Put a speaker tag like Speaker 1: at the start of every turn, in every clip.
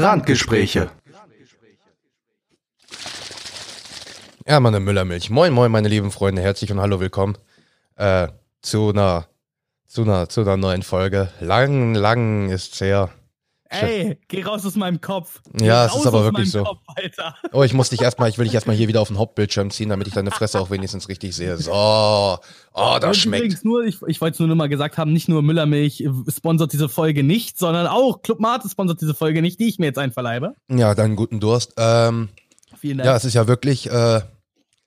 Speaker 1: Randgespräche.
Speaker 2: Ja, meine Müllermilch. Moin, moin, meine lieben Freunde. Herzlich und hallo, willkommen äh, zu einer zu einer zu einer neuen Folge. Lang, lang ist's her.
Speaker 3: Ey, geh raus aus meinem Kopf. Geh
Speaker 2: Ja, es ist aber
Speaker 3: aus
Speaker 2: wirklich so.
Speaker 3: Kopf.
Speaker 2: Oh, ich muss dich erstmal, ich will dich erstmal hier wieder auf den Hauptbildschirm ziehen, damit ich deine Fresse auch wenigstens richtig sehe. So. Oh, das
Speaker 3: Und
Speaker 2: schmeckt.
Speaker 3: Nur, ich, ich wollte es nur noch mal gesagt haben, nicht nur Müllermilch sponsert diese Folge nicht, sondern auch Club Mate sponsert diese Folge nicht, die ich mir jetzt einverleibe.
Speaker 2: Ja, deinen guten Durst. Ähm,
Speaker 3: Vielen Dank.
Speaker 2: ja, es ist ja wirklich, äh,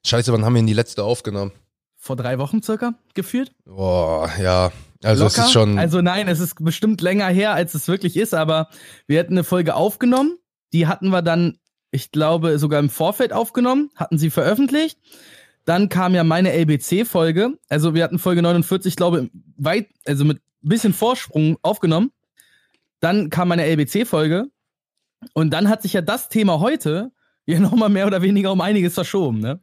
Speaker 2: scheiße, wann haben wir denn die letzte aufgenommen?
Speaker 3: Vor drei Wochen circa geführt.
Speaker 2: Boah, ja. Also es
Speaker 3: Locker.
Speaker 2: ist schon.
Speaker 3: Also nein, es ist bestimmt länger her, als es wirklich ist, aber wir hatten eine Folge aufgenommen. Die hatten wir dann, ich glaube, sogar im Vorfeld aufgenommen, hatten sie veröffentlicht. Dann kam ja meine LBC-Folge. Also wir hatten Folge 49, ich glaube, weit, also mit ein bisschen Vorsprung aufgenommen. Dann kam meine LBC-Folge. Und dann hat sich ja das Thema heute ja nochmal mehr oder weniger um einiges verschoben, ne?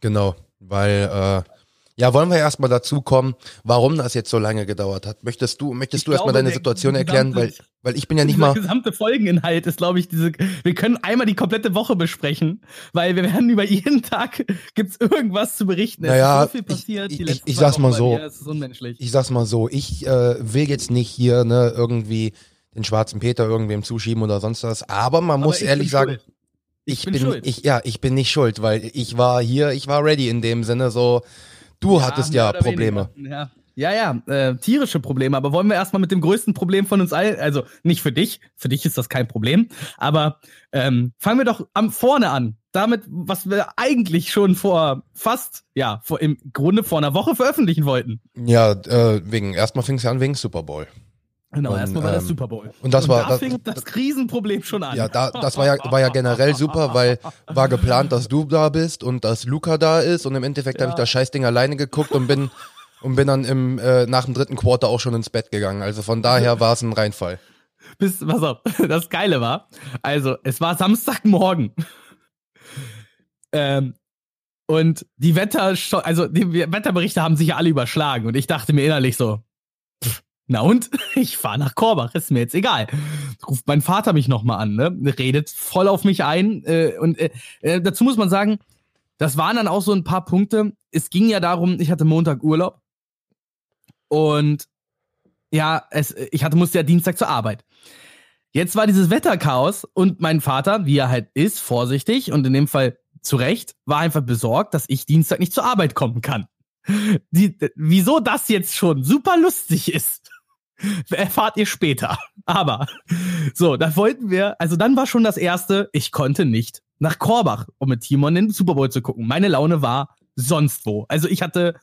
Speaker 2: Genau, weil, äh, ja, wollen wir erstmal dazu kommen, warum das jetzt so lange gedauert hat. Möchtest du, möchtest
Speaker 3: Ich
Speaker 2: du erstmal deine
Speaker 3: der
Speaker 2: Situation erklären, weil,
Speaker 3: gesamte-
Speaker 2: weil ich bin ja nicht mal,
Speaker 3: gesamte Folgeninhalt ist, glaube ich, diese. Wir können einmal die komplette Woche besprechen, weil wir werden über jeden Tag gibt's irgendwas zu berichten. Es
Speaker 2: Naja,
Speaker 3: ist so viel passiert.
Speaker 2: ich- ich- ich sag's mal so. Ich sag's mal so, ich äh, will jetzt nicht hier ne, irgendwie den schwarzen Peter irgendwem zuschieben oder sonst was, aber man
Speaker 3: Aber
Speaker 2: muss
Speaker 3: ich
Speaker 2: ehrlich
Speaker 3: bin
Speaker 2: sagen,
Speaker 3: schuld.
Speaker 2: ich,
Speaker 3: bin
Speaker 2: bin,
Speaker 3: schuld.
Speaker 2: ich, ja, ich bin nicht schuld, weil ich war hier, ich war ready in dem Sinne, so, du hattest
Speaker 3: mehr
Speaker 2: ja Probleme.
Speaker 3: weniger. Ja, ja, ja äh, tierische Probleme. Aber wollen wir erstmal mit dem größten Problem von uns allen, also nicht für dich, für dich ist das kein Problem, aber ähm, fangen wir doch am vorne an. Damit, was wir eigentlich schon vor fast, ja, vor, im Grunde vor einer Woche veröffentlichen wollten.
Speaker 2: Ja, äh, wegen, erstmal fing's ja an wegen Super Bowl.
Speaker 3: Genau,
Speaker 2: Und,
Speaker 3: erstmal war das
Speaker 2: ähm,
Speaker 3: Super Bowl.
Speaker 2: und das war-
Speaker 3: da
Speaker 2: das-
Speaker 3: fing das Krisenproblem schon an.
Speaker 2: Ja, da, das war ja, war ja generell super, weil war geplant, dass du da bist und dass Luca da ist und im Endeffekt habe ich
Speaker 3: Ja.
Speaker 2: das Scheißding alleine geguckt und bin und bin dann im äh, nach dem dritten Quarter auch schon ins Bett gegangen. Also von daher war es ein Reinfall.
Speaker 3: Bis, pass auf, das Geile war, also es war Samstagmorgen. ähm, und die Wetter, also die Wetterberichte haben sich ja alle überschlagen und ich dachte mir innerlich so, na und? Ich fahre nach Korbach, ist mir jetzt egal. Ruft mein Vater mich nochmal an, ne? Redet voll auf mich ein. Äh, und äh, äh, dazu muss man sagen, das waren dann auch so ein paar Punkte. Es ging ja darum, ich hatte Montag Urlaub. Und ja, es, ich hatte, musste ja Dienstag zur Arbeit. Jetzt war dieses Wetterchaos und mein Vater, wie er halt ist, vorsichtig und in dem Fall zu Recht, war einfach besorgt, dass ich Dienstag nicht zur Arbeit kommen kann. Die, wieso das jetzt schon super lustig ist, erfahrt ihr später. Aber so, da wollten wir, also dann war schon das erste, ich konnte nicht nach Korbach, um mit Timon den Super Bowl zu gucken. Meine Laune war sonst wo. Also ich hatte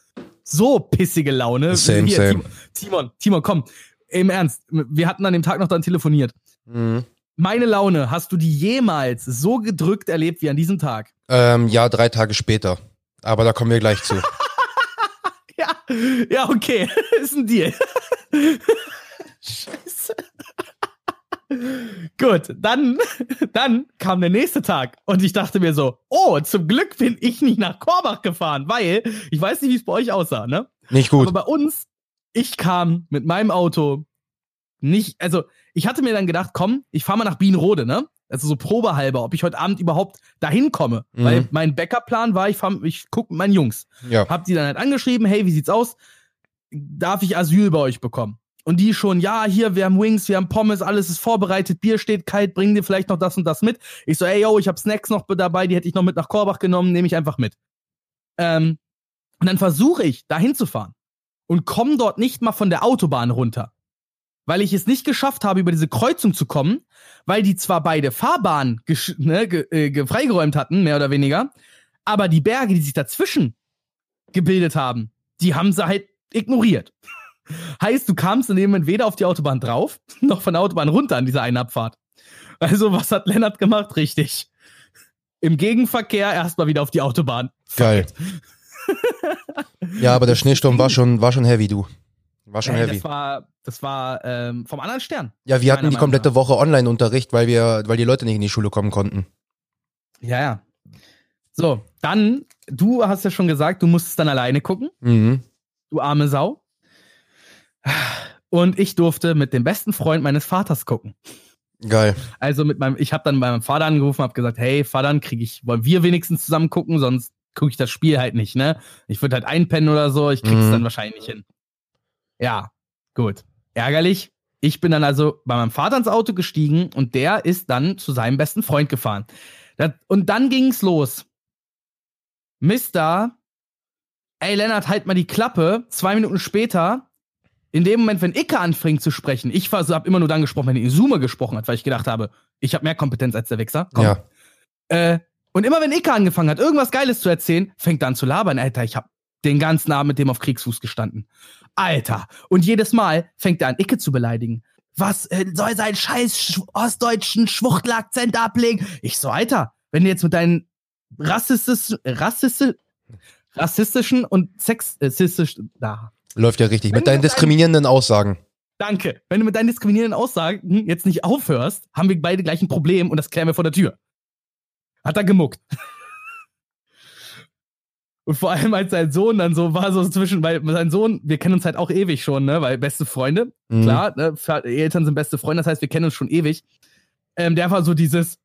Speaker 3: so pissige Laune.
Speaker 2: Same, same.
Speaker 3: Timon, Timon, Timon, komm, im Ernst, wir hatten an dem Tag noch dann telefoniert.
Speaker 2: Mhm.
Speaker 3: Meine Laune, hast du die jemals so gedrückt erlebt wie an diesem Tag?
Speaker 2: Ähm, ja, drei Tage später. Aber da kommen wir gleich zu.
Speaker 3: Ja, okay, ist ein Deal. Scheiße. Gut, dann, dann kam der nächste Tag und ich dachte mir so, oh, zum Glück bin ich nicht nach Korbach gefahren, weil ich weiß nicht, wie es bei euch aussah, ne?
Speaker 2: Nicht gut.
Speaker 3: Aber bei uns, ich kam mit meinem Auto nicht, also ich hatte mir dann gedacht, komm, ich fahre mal nach Bienenrode, ne? Also so probehalber, ob ich heute Abend überhaupt dahin komme.
Speaker 2: Mhm.
Speaker 3: Weil mein Backup-Plan war, ich, fahr, ich guck mit meinen Jungs.
Speaker 2: Ja.
Speaker 3: Hab die dann halt angeschrieben, hey, wie sieht's aus? Darf ich Asyl bei euch bekommen? Und die schon, ja, hier, wir haben Wings, wir haben Pommes, alles ist vorbereitet, Bier steht kalt, bring dir vielleicht noch das und das mit. Ich so, ey, yo, ich hab Snacks noch dabei, die hätte ich noch mit nach Korbach genommen, nehme ich einfach mit. Ähm, und dann versuche ich, da hinzufahren und komme dort nicht mal von der Autobahn runter. Weil ich es nicht geschafft habe, über diese Kreuzung zu kommen, weil die zwar beide Fahrbahnen ne, ge äh, ge freigeräumt hatten, mehr oder weniger, aber die Berge, die sich dazwischen gebildet haben, die haben sie halt ignoriert. heißt, du kamst in dem Moment weder auf die Autobahn drauf, noch von der Autobahn runter an dieser einen Abfahrt. Also, was hat Lennart gemacht? Richtig. Im Gegenverkehr erstmal wieder auf die Autobahn.
Speaker 2: Geil. ja, aber der Schneesturm war schon, war schon heavy, du. War schon
Speaker 3: Ey,
Speaker 2: heavy.
Speaker 3: das war, das war ähm, vom anderen Stern.
Speaker 2: Ja, wir hatten die
Speaker 3: Meinung
Speaker 2: komplette
Speaker 3: nach.
Speaker 2: Woche Online-Unterricht, weil wir, weil die Leute nicht in die Schule kommen konnten.
Speaker 3: Ja, ja. So, dann, du hast ja schon gesagt, du musstest dann alleine gucken,
Speaker 2: Mhm.
Speaker 3: du arme Sau. Und ich durfte mit dem besten Freund meines Vaters gucken.
Speaker 2: Geil.
Speaker 3: Also mit meinem, ich habe dann bei meinem Vater angerufen, habe gesagt, hey, Vater, kriege ich, wollen wir wenigstens zusammen gucken, sonst gucke ich das Spiel halt nicht, ne? Ich würde halt einpennen oder so, ich krieg's
Speaker 2: Mhm.
Speaker 3: dann wahrscheinlich hin. Ja, gut. Ärgerlich. Ich bin dann also bei meinem Vater ins Auto gestiegen und der ist dann zu seinem besten Freund gefahren. Das, und dann ging's los. Mister, ey Lennart, halt mal die Klappe. Zwei Minuten später, in dem Moment, wenn Icke anfängt zu sprechen, ich war so, hab immer nur dann gesprochen, wenn Izume gesprochen hat, weil ich gedacht habe, ich habe mehr Kompetenz als der Wichser. Komm.
Speaker 2: Ja.
Speaker 3: Äh, und immer wenn Icke angefangen hat, irgendwas Geiles zu erzählen, fängt er an zu labern. Alter, ich hab den ganzen Abend mit dem auf Kriegsfuß gestanden. Alter. Und jedes Mal fängt er an, Icke zu beleidigen. Was äh, soll sein scheiß sch ostdeutschen Schwuchtelakzent ablegen? Ich so, Alter, wenn du jetzt mit deinen rassistisch, rassistisch, rassistischen und sexistischen, da,
Speaker 2: Läuft ja richtig.
Speaker 3: Wenn
Speaker 2: Mit deinen diskriminierenden Aussagen.
Speaker 3: danke. Wenn du mit deinen diskriminierenden Aussagen jetzt nicht aufhörst, haben wir beide gleich ein Problem und das klären wir vor der Tür. Hat er gemuckt. Und vor allem als sein Sohn dann so war, so zwischen, weil sein Sohn, wir kennen uns halt auch ewig schon, ne, weil beste Freunde,
Speaker 2: Mhm.
Speaker 3: klar, ne, Eltern sind beste Freunde, das heißt, wir kennen uns schon ewig. Ähm, der war so dieses,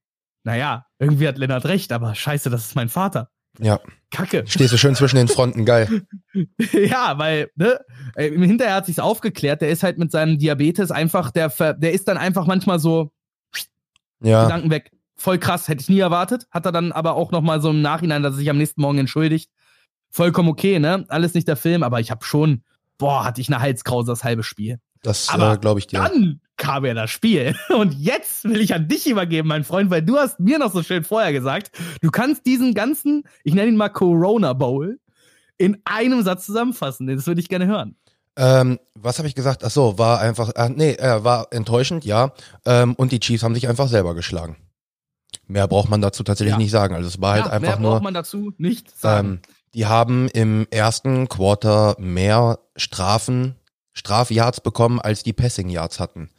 Speaker 3: naja, irgendwie hat Lennart recht, aber scheiße, das ist mein Vater.
Speaker 2: Ja.
Speaker 3: Kacke.
Speaker 2: Stehst du schön zwischen den Fronten. Geil.
Speaker 3: ja, weil, ne, im Hinterher hat sich's aufgeklärt, der ist halt mit seinem Diabetes einfach, der, der ist dann einfach manchmal so
Speaker 2: Ja.
Speaker 3: Gedanken weg. Voll krass, hätte ich nie erwartet. Hat er dann aber auch nochmal so im Nachhinein, dass er sich am nächsten Morgen entschuldigt. Vollkommen okay, ne? Alles nicht der Film, aber ich habe schon, boah, hatte ich eine Halskrause das halbe Spiel.
Speaker 2: Das äh, glaube ich dir.
Speaker 3: Dann kam ja das Spiel. Und jetzt will ich an dich übergeben, mein Freund, weil du hast mir noch so schön vorher gesagt, du kannst diesen ganzen, ich nenne ihn mal Corona Bowl, in einem Satz zusammenfassen. Das würde ich gerne hören.
Speaker 2: Ähm, was habe ich gesagt? Ach so, war einfach, ah, nee, äh, war enttäuschend, ja. Ähm, und die Chiefs haben sich einfach selber geschlagen. Mehr braucht man dazu tatsächlich
Speaker 3: Ja.
Speaker 2: nicht sagen. Also es war halt
Speaker 3: ja,
Speaker 2: einfach
Speaker 3: mehr
Speaker 2: nur.
Speaker 3: braucht man dazu nicht sagen.
Speaker 2: Ähm, die haben im ersten Quarter mehr Strafen, Strafyards bekommen, als die Passing Yards hatten.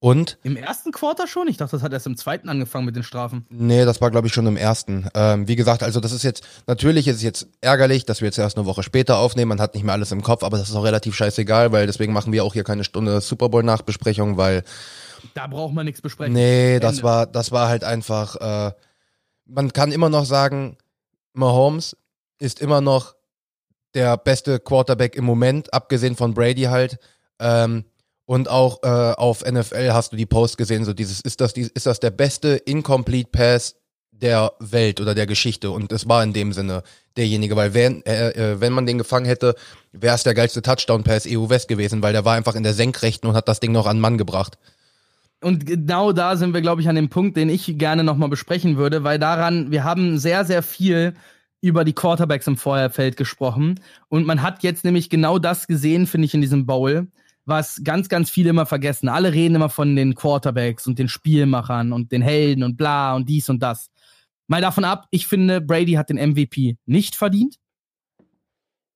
Speaker 2: Und,
Speaker 3: Im ersten Quarter schon? Ich dachte, das hat erst im zweiten angefangen mit den Strafen.
Speaker 2: nee, das war glaube ich schon im ersten. Ähm, wie gesagt, also das ist jetzt, natürlich ist es jetzt ärgerlich, dass wir jetzt erst eine Woche später aufnehmen, man hat nicht mehr alles im Kopf, aber das ist auch relativ scheißegal, weil deswegen machen wir auch hier keine Stunde Super Bowl Nachbesprechung, weil
Speaker 3: Da braucht man nichts besprechen.
Speaker 2: Nee, das
Speaker 3: Ende.
Speaker 2: war, das war halt einfach, äh, man kann immer noch sagen, Mahomes ist immer noch der beste Quarterback im Moment, abgesehen von Brady halt. Ähm, und auch äh, auf NFL hast du die Post gesehen, so dieses, ist das, ist das der beste Incomplete Pass der Welt oder der Geschichte? Und es war in dem Sinne derjenige, weil wenn, äh, äh, wenn man den gefangen hätte, wäre es der geilste Touchdown-Pass EU West gewesen, weil der war einfach in der Senkrechten und hat das Ding noch an Mann gebracht.
Speaker 3: Und genau da sind wir, glaube ich, an dem Punkt, den ich gerne nochmal besprechen würde, weil daran, wir haben sehr, sehr viel über die Quarterbacks im Vorderfeld gesprochen. Und man hat jetzt nämlich genau das gesehen, finde ich, in diesem Bowl, was ganz, ganz viele immer vergessen. Alle reden immer von den Quarterbacks und den Spielmachern und den Helden und bla und dies und das. Mal davon ab, ich finde, Brady hat den MVP nicht verdient.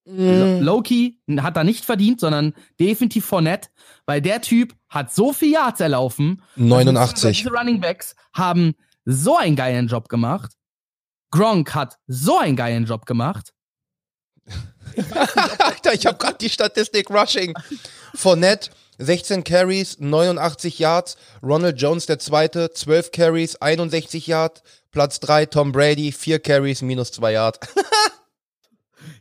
Speaker 2: Mhm.
Speaker 3: Loki hat er nicht verdient, sondern definitiv Fournette, weil der Typ hat so viel Yards erlaufen.
Speaker 2: 89.
Speaker 3: Diese Running Backs haben so einen geilen Job gemacht. Gronk hat so einen geilen Job gemacht.
Speaker 2: Alter, ich habe gerade die Statistik Rushing. Fournette, 16 Carries, 89 Yards. Ronald Jones, der Zweite, 12 Carries, 61 Yards. Platz 3, Tom Brady, 4 Carries, minus 2 Yards.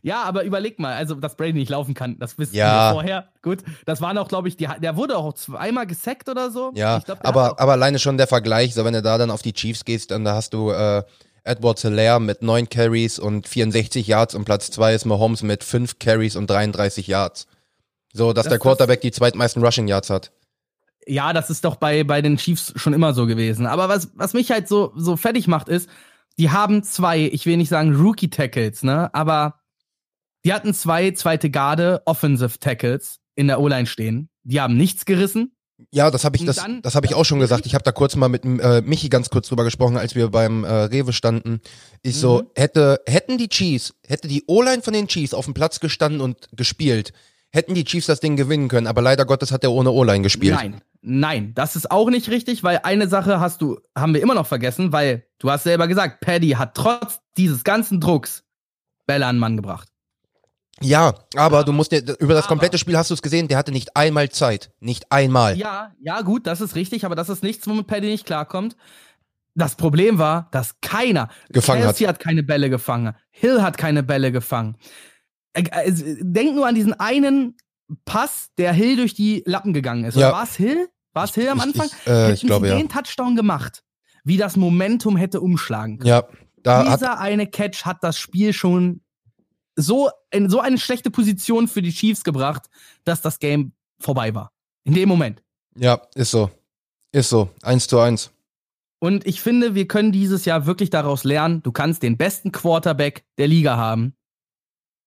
Speaker 3: Ja, aber überleg mal, also dass Brady nicht laufen kann, das wissen
Speaker 2: Ja.
Speaker 3: wir vorher. Gut, das waren auch, glaube ich, die, der wurde auch zweimal gesackt oder so.
Speaker 2: Ja,
Speaker 3: glaub,
Speaker 2: aber, aber alleine schon der Vergleich, so wenn du da dann auf die Chiefs gehst, dann da hast du äh, Edward Hilaire mit 9 Carries und 64 Yards und Platz 2 ist Mahomes mit 5 Carries und 33 Yards. So, dass
Speaker 3: Das-
Speaker 2: der Quarterback die zweitmeisten Rushing Yards hat.
Speaker 3: Ja, das ist doch bei, bei den Chiefs schon immer so gewesen. Aber was, was mich halt so, so fertig macht, ist, die haben zwei, ich will nicht sagen Rookie-Tackles, ne, aber die hatten zwei zweite Garde Offensive Tackles in der O-Line stehen. Die haben nichts gerissen.
Speaker 2: Ja, das habe ich, das,
Speaker 3: dann-
Speaker 2: das habe ich auch schon gesagt. Ich habe da kurz mal mit äh, Michi ganz kurz drüber gesprochen, als wir beim äh, Rewe standen. Ich so,
Speaker 3: Mhm.
Speaker 2: hätte, hätten die Chiefs, hätte die O-Line von den Chiefs auf dem Platz gestanden und gespielt, hätten die Chiefs das Ding gewinnen können. Aber leider Gottes hat er ohne O-Line gespielt.
Speaker 3: Nein, nein, das ist auch nicht richtig, weil eine Sache hast du, haben wir immer noch vergessen, weil du hast selber gesagt, Paddy hat trotz dieses ganzen Drucks Bälle an den Mann gebracht.
Speaker 2: Ja, aber du musst dir, über das
Speaker 3: Aber-
Speaker 2: komplette Spiel hast du es gesehen, der hatte nicht einmal Zeit. Nicht einmal.
Speaker 3: Ja, ja, gut, das ist richtig, aber das ist nichts, womit Paddy nicht klarkommt. Das Problem war, dass keiner
Speaker 2: Gefangen
Speaker 3: Kelsey hat keine Bälle gefangen. Hill hat keine Bälle gefangen. Äh, äh, Denk nur an diesen einen Pass, der Hill durch die Lappen gegangen ist.
Speaker 2: Ja.
Speaker 3: War es Hill? War es Hill am
Speaker 2: Ich-
Speaker 3: Anfang?
Speaker 2: Ich, äh, ich glaube
Speaker 3: sie
Speaker 2: ja.
Speaker 3: den Touchdown gemacht, wie das Momentum hätte umschlagen können.
Speaker 2: Ja, da hat,
Speaker 3: Dieser eine Catch hat das Spiel schon so in so eine schlechte Position für die Chiefs gebracht, dass das Game vorbei war. In dem Moment.
Speaker 2: ja, ist so. Ist so. Eins zu eins.
Speaker 3: Und ich finde, wir können dieses Jahr wirklich daraus lernen, du kannst den besten Quarterback der Liga haben,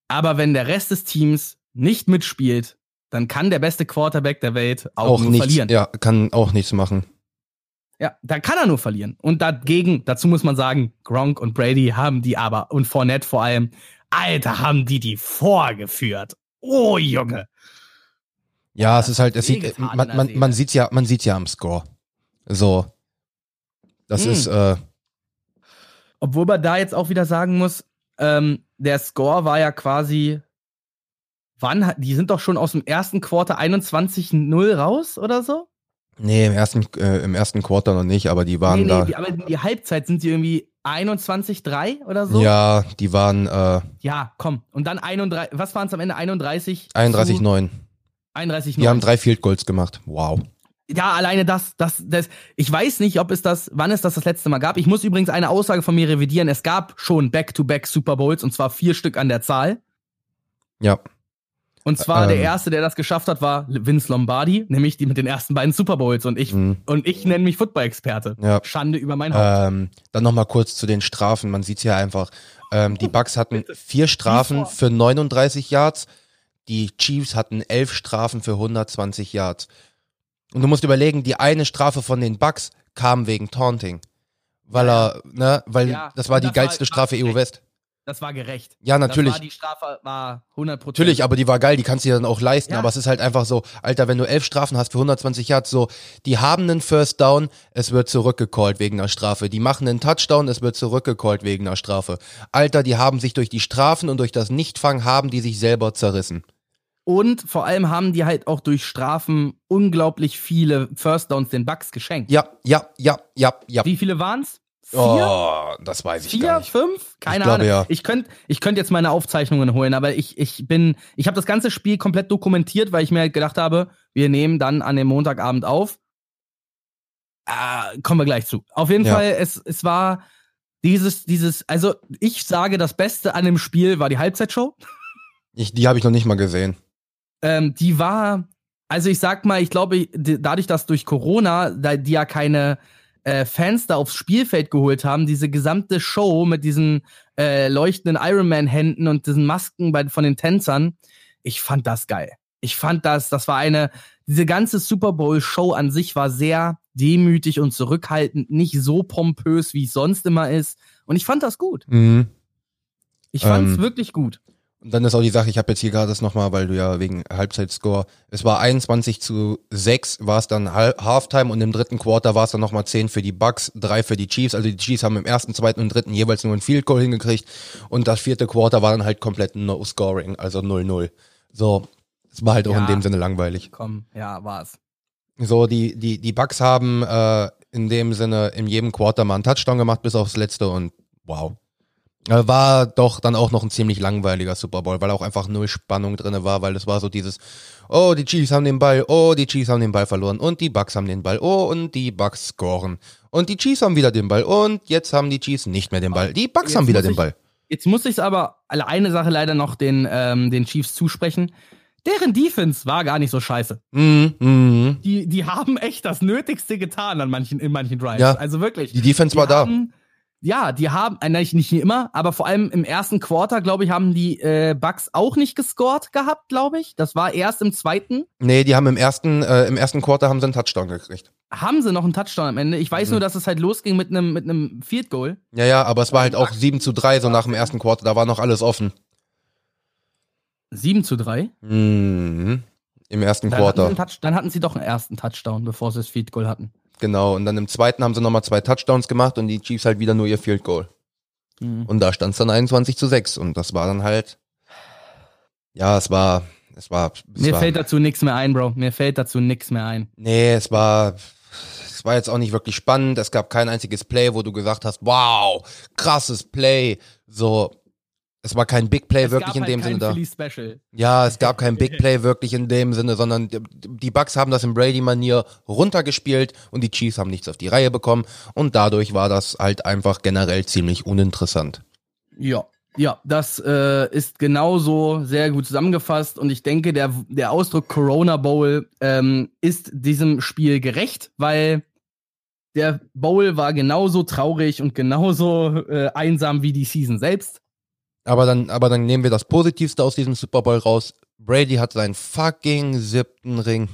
Speaker 3: aber wenn der Rest des Teams nicht mitspielt, dann kann der beste Quarterback der Welt auch,
Speaker 2: Auch
Speaker 3: nur
Speaker 2: nichts.
Speaker 3: verlieren.
Speaker 2: Ja, kann auch nichts machen.
Speaker 3: Ja, dann kann er nur verlieren. Und dagegen, dazu muss man sagen, Gronk und Brady haben die aber, und Fournette vor allem, Alter, haben die die vorgeführt. Oh, Junge.
Speaker 2: Ja, es ist halt, es sieht,
Speaker 3: in
Speaker 2: man, man, man sieht's ja, man sieht's ja am Score. So. Das
Speaker 3: Hm.
Speaker 2: ist, äh,
Speaker 3: Obwohl man da jetzt auch wieder sagen muss, ähm, der Score war ja quasi, wann, hat- die sind doch schon aus dem ersten Quarter 21-0 raus oder so?
Speaker 2: nee, im ersten, äh, im ersten Quarter noch nicht, aber die waren
Speaker 3: nee, nee,
Speaker 2: da.
Speaker 3: die, aber die Halbzeit sind sie irgendwie 21-3 oder so?
Speaker 2: Ja, die waren, äh,
Speaker 3: Ja, komm. Und dann 31, was waren es am Ende? 31?
Speaker 2: 31-9.
Speaker 3: 31
Speaker 2: Die haben drei Field Goals gemacht. Wow.
Speaker 3: Ja, alleine das, das, das, ich weiß nicht, ob es das, wann es das das letzte Mal gab. Ich muss übrigens eine Aussage von mir revidieren. Es gab schon Back-to-Back Super Bowls und zwar vier Stück an der Zahl.
Speaker 2: Ja.
Speaker 3: Und zwar der
Speaker 2: Ähm.
Speaker 3: erste, der das geschafft hat, war Vince Lombardi, nämlich die mit den ersten beiden Super Bowls. Und ich,
Speaker 2: Mhm.
Speaker 3: und ich nenne mich Football-Experte.
Speaker 2: Ja.
Speaker 3: Schande über mein Haupt.
Speaker 2: Ähm, dann nochmal kurz zu den Strafen. Man sieht's ja einfach. Ähm, die Bucks hatten vier Strafen für 39 Yards. Die Chiefs hatten elf Strafen für 120 Yards. Und du musst überlegen, die eine Strafe von den Bucks kam wegen Taunting. Weil er, ne, weil
Speaker 3: Ja,
Speaker 2: das war die
Speaker 3: das
Speaker 2: geilste
Speaker 3: war
Speaker 2: Strafe EU. West.
Speaker 3: Das war gerecht.
Speaker 2: Ja, natürlich.
Speaker 3: War, die Strafe war 100%
Speaker 2: Natürlich, aber die war geil, die kannst du dir dann auch leisten.
Speaker 3: Ja.
Speaker 2: Aber es ist halt einfach so, Alter, wenn du elf Strafen hast für 120 Yards, so, die haben einen First Down, es wird zurückgecallt wegen einer Strafe. Die machen einen Touchdown, es wird zurückgecallt wegen einer Strafe. Alter, die haben sich durch die Strafen und durch das Nichtfang haben die sich selber zerrissen.
Speaker 3: Und vor allem haben die halt auch durch Strafen unglaublich viele First Downs den Bucks geschenkt.
Speaker 2: Ja, ja, ja, ja, ja.
Speaker 3: Wie viele waren's? Vier?
Speaker 2: Oh, das weiß ich
Speaker 3: Vier,
Speaker 2: gar nicht.
Speaker 3: fünf? Keine
Speaker 2: glaube,
Speaker 3: Ahnung.
Speaker 2: ja.
Speaker 3: Ich könnte ich könnt jetzt meine Aufzeichnungen holen, aber ich, ich bin, ich habe das ganze Spiel komplett dokumentiert, weil ich mir halt gedacht habe, wir nehmen dann an dem Montagabend auf. Äh, kommen wir gleich zu. Auf jeden
Speaker 2: Ja.
Speaker 3: Fall, es, es war dieses, dieses, also ich sage, das Beste an dem Spiel war die Halbzeitshow.
Speaker 2: Ich, die habe ich noch nicht mal gesehen.
Speaker 3: Ähm, die war, also ich sag mal, ich glaube, dadurch, dass durch Corona, da die ja keine äh, Fans da aufs Spielfeld geholt haben, diese gesamte Show mit diesen äh, leuchtenden Ironman-Händen und diesen Masken bei, von den Tänzern, ich fand das geil. Ich fand das, das war eine, diese ganze Super Bowl-Show an sich war sehr demütig und zurückhaltend, nicht so pompös, wie es sonst immer ist. Und ich fand das gut.
Speaker 2: Mhm.
Speaker 3: Ich fand es
Speaker 2: Ähm,
Speaker 3: wirklich gut.
Speaker 2: Und dann ist auch die Sache, ich habe jetzt hier gerade das nochmal, weil du ja wegen Halbzeitscore, es war 21 zu 6, war es dann Hal- Halftime und im dritten Quarter war es dann nochmal 10 für die Bucks, 3 für die Chiefs. Also die Chiefs haben im ersten, zweiten und dritten jeweils nur ein Field Goal hingekriegt und das vierte Quarter war dann halt komplett No Scoring, also 0-0. So, es war halt auch in
Speaker 3: Ja.
Speaker 2: dem Sinne langweilig.
Speaker 3: Komm, ja, war's.
Speaker 2: So, die, die, die Bucks haben äh, in dem Sinne in jedem Quarter mal einen Touchdown gemacht, bis aufs letzte und wow. War doch dann auch noch ein ziemlich langweiliger Super Bowl, weil auch einfach null Spannung drinne war, weil es war so dieses, oh, die Chiefs haben den Ball, oh, die Chiefs haben den Ball verloren und die Bucks haben den Ball, oh, und die Bucks scoren. Und die Chiefs haben wieder den Ball und jetzt haben die Chiefs nicht mehr den Ball. Die Bucks
Speaker 3: Jetzt
Speaker 2: haben wieder
Speaker 3: muss
Speaker 2: den
Speaker 3: ich-
Speaker 2: Ball.
Speaker 3: Jetzt muss ich aber eine Sache leider noch den, ähm, den Chiefs zusprechen. Deren Defense war gar nicht so scheiße.
Speaker 2: Mhm, mhm.
Speaker 3: Die, die haben echt das Nötigste getan an manchen, in manchen Drives.
Speaker 2: Ja.
Speaker 3: Also wirklich.
Speaker 2: Die Defense
Speaker 3: Die
Speaker 2: war da.
Speaker 3: Ja, die haben, äh, nicht, nicht immer, aber vor allem im ersten Quarter, glaube ich, haben die äh, Bucks auch nicht gescored gehabt, glaube ich. Das war erst im zweiten.
Speaker 2: Nee, die haben im ersten, äh, im ersten Quarter haben sie einen Touchdown gekriegt.
Speaker 3: Haben sie noch einen Touchdown am Ende. Ich weiß
Speaker 2: Mhm.
Speaker 3: nur, dass es halt losging mit einem mit einem Field Goal.
Speaker 2: Ja, ja, aber es war halt auch 7 zu 3, so nach dem ersten Quarter, da war noch alles offen.
Speaker 3: 7 zu 3.
Speaker 2: Mhm. Im ersten
Speaker 3: Dann hatten,
Speaker 2: Quarter.
Speaker 3: einen Touch, dann hatten sie doch einen ersten Touchdown, bevor sie das Field Goal hatten.
Speaker 2: Genau. Und dann im zweiten haben sie nochmal zwei Touchdowns gemacht und die Chiefs halt wieder nur ihr Field Goal.
Speaker 3: Mhm.
Speaker 2: Und da stand es dann 21 zu 6. Und das war dann halt Ja, es war, es war. Es
Speaker 3: Mir
Speaker 2: war,
Speaker 3: fällt dazu nichts mehr ein, Bro. Mir fällt dazu nichts mehr ein.
Speaker 2: Nee, es war, es war jetzt auch nicht wirklich spannend. Es gab kein einziges Play, wo du gesagt hast, wow, krasses Play. So, es war kein Big Play
Speaker 3: Es
Speaker 2: wirklich
Speaker 3: gab
Speaker 2: in
Speaker 3: halt
Speaker 2: dem Sinne da. Ja, es gab kein Big Play wirklich in dem Sinne, sondern die- die Bucks haben das in Brady-Manier runtergespielt und die Chiefs haben nichts auf die Reihe bekommen und dadurch war das halt einfach generell ziemlich uninteressant.
Speaker 3: Ja. Ja, das äh, ist genauso sehr gut zusammengefasst und ich denke, der, der Ausdruck Corona Bowl ähm, ist diesem Spiel gerecht, weil der Bowl war genauso traurig und genauso äh, einsam wie die Season selbst.
Speaker 2: Aber dann, aber dann nehmen wir das Positivste aus diesem Super Bowl raus. Brady hat seinen fucking siebten Ring.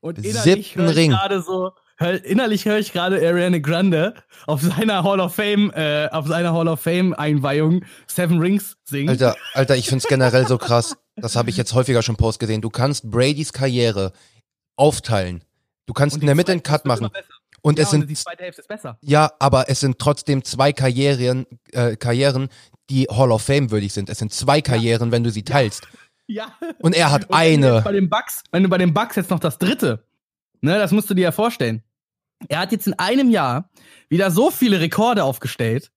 Speaker 3: Und
Speaker 2: Siebten
Speaker 3: innerlich höre ich
Speaker 2: Ring.
Speaker 3: gerade so, hör, innerlich höre ich gerade Ariana Grande auf seiner Hall of Fame, äh, auf seiner Hall of Fame Einweihung Seven Rings singen.
Speaker 2: Alter, Alter, ich find's generell so krass. Das habe ich jetzt häufiger schon Post gesehen. Du kannst Bradys Karriere aufteilen. Du kannst in der Mitte einen Cut machen. Und
Speaker 3: ja,
Speaker 2: es sind
Speaker 3: die zweite Hälfte ist besser.
Speaker 2: Ja, aber es sind trotzdem zwei Karrieren, äh, Karrieren, die Hall of Fame würdig sind. Es sind zwei Karrieren, wenn du sie teilst.
Speaker 3: Ja.
Speaker 2: Und er hat
Speaker 3: Und
Speaker 2: eine.
Speaker 3: Bei den Bucks, wenn du bei den Bucks jetzt noch das dritte, ne, das musst du dir ja vorstellen. Er hat jetzt in einem Jahr wieder so viele Rekorde aufgestellt.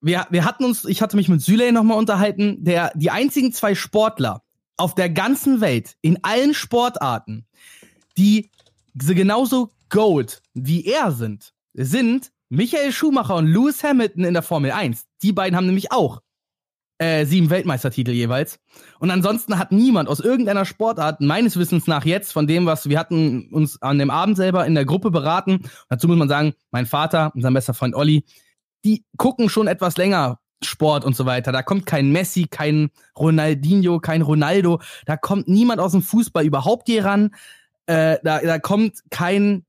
Speaker 3: Wir, wir hatten uns, ich hatte mich mit Süley nochmal unterhalten, der, die einzigen zwei Sportler auf der ganzen Welt, in allen Sportarten, die so genauso Gold wie er sind, sind Michael Schumacher und Lewis Hamilton in der Formel 1. Die beiden haben nämlich auch äh, sieben Weltmeistertitel jeweils. Und ansonsten hat niemand aus irgendeiner Sportart, meines Wissens nach jetzt, von dem, was wir hatten uns an dem Abend selber in der Gruppe beraten, dazu muss man sagen, mein Vater, unser bester Freund Olli, die gucken schon etwas länger Sport und so weiter. Da kommt kein Messi, kein Ronaldinho, kein Ronaldo. Da kommt niemand aus dem Fußball überhaupt hier ran. Äh, da, da kommt kein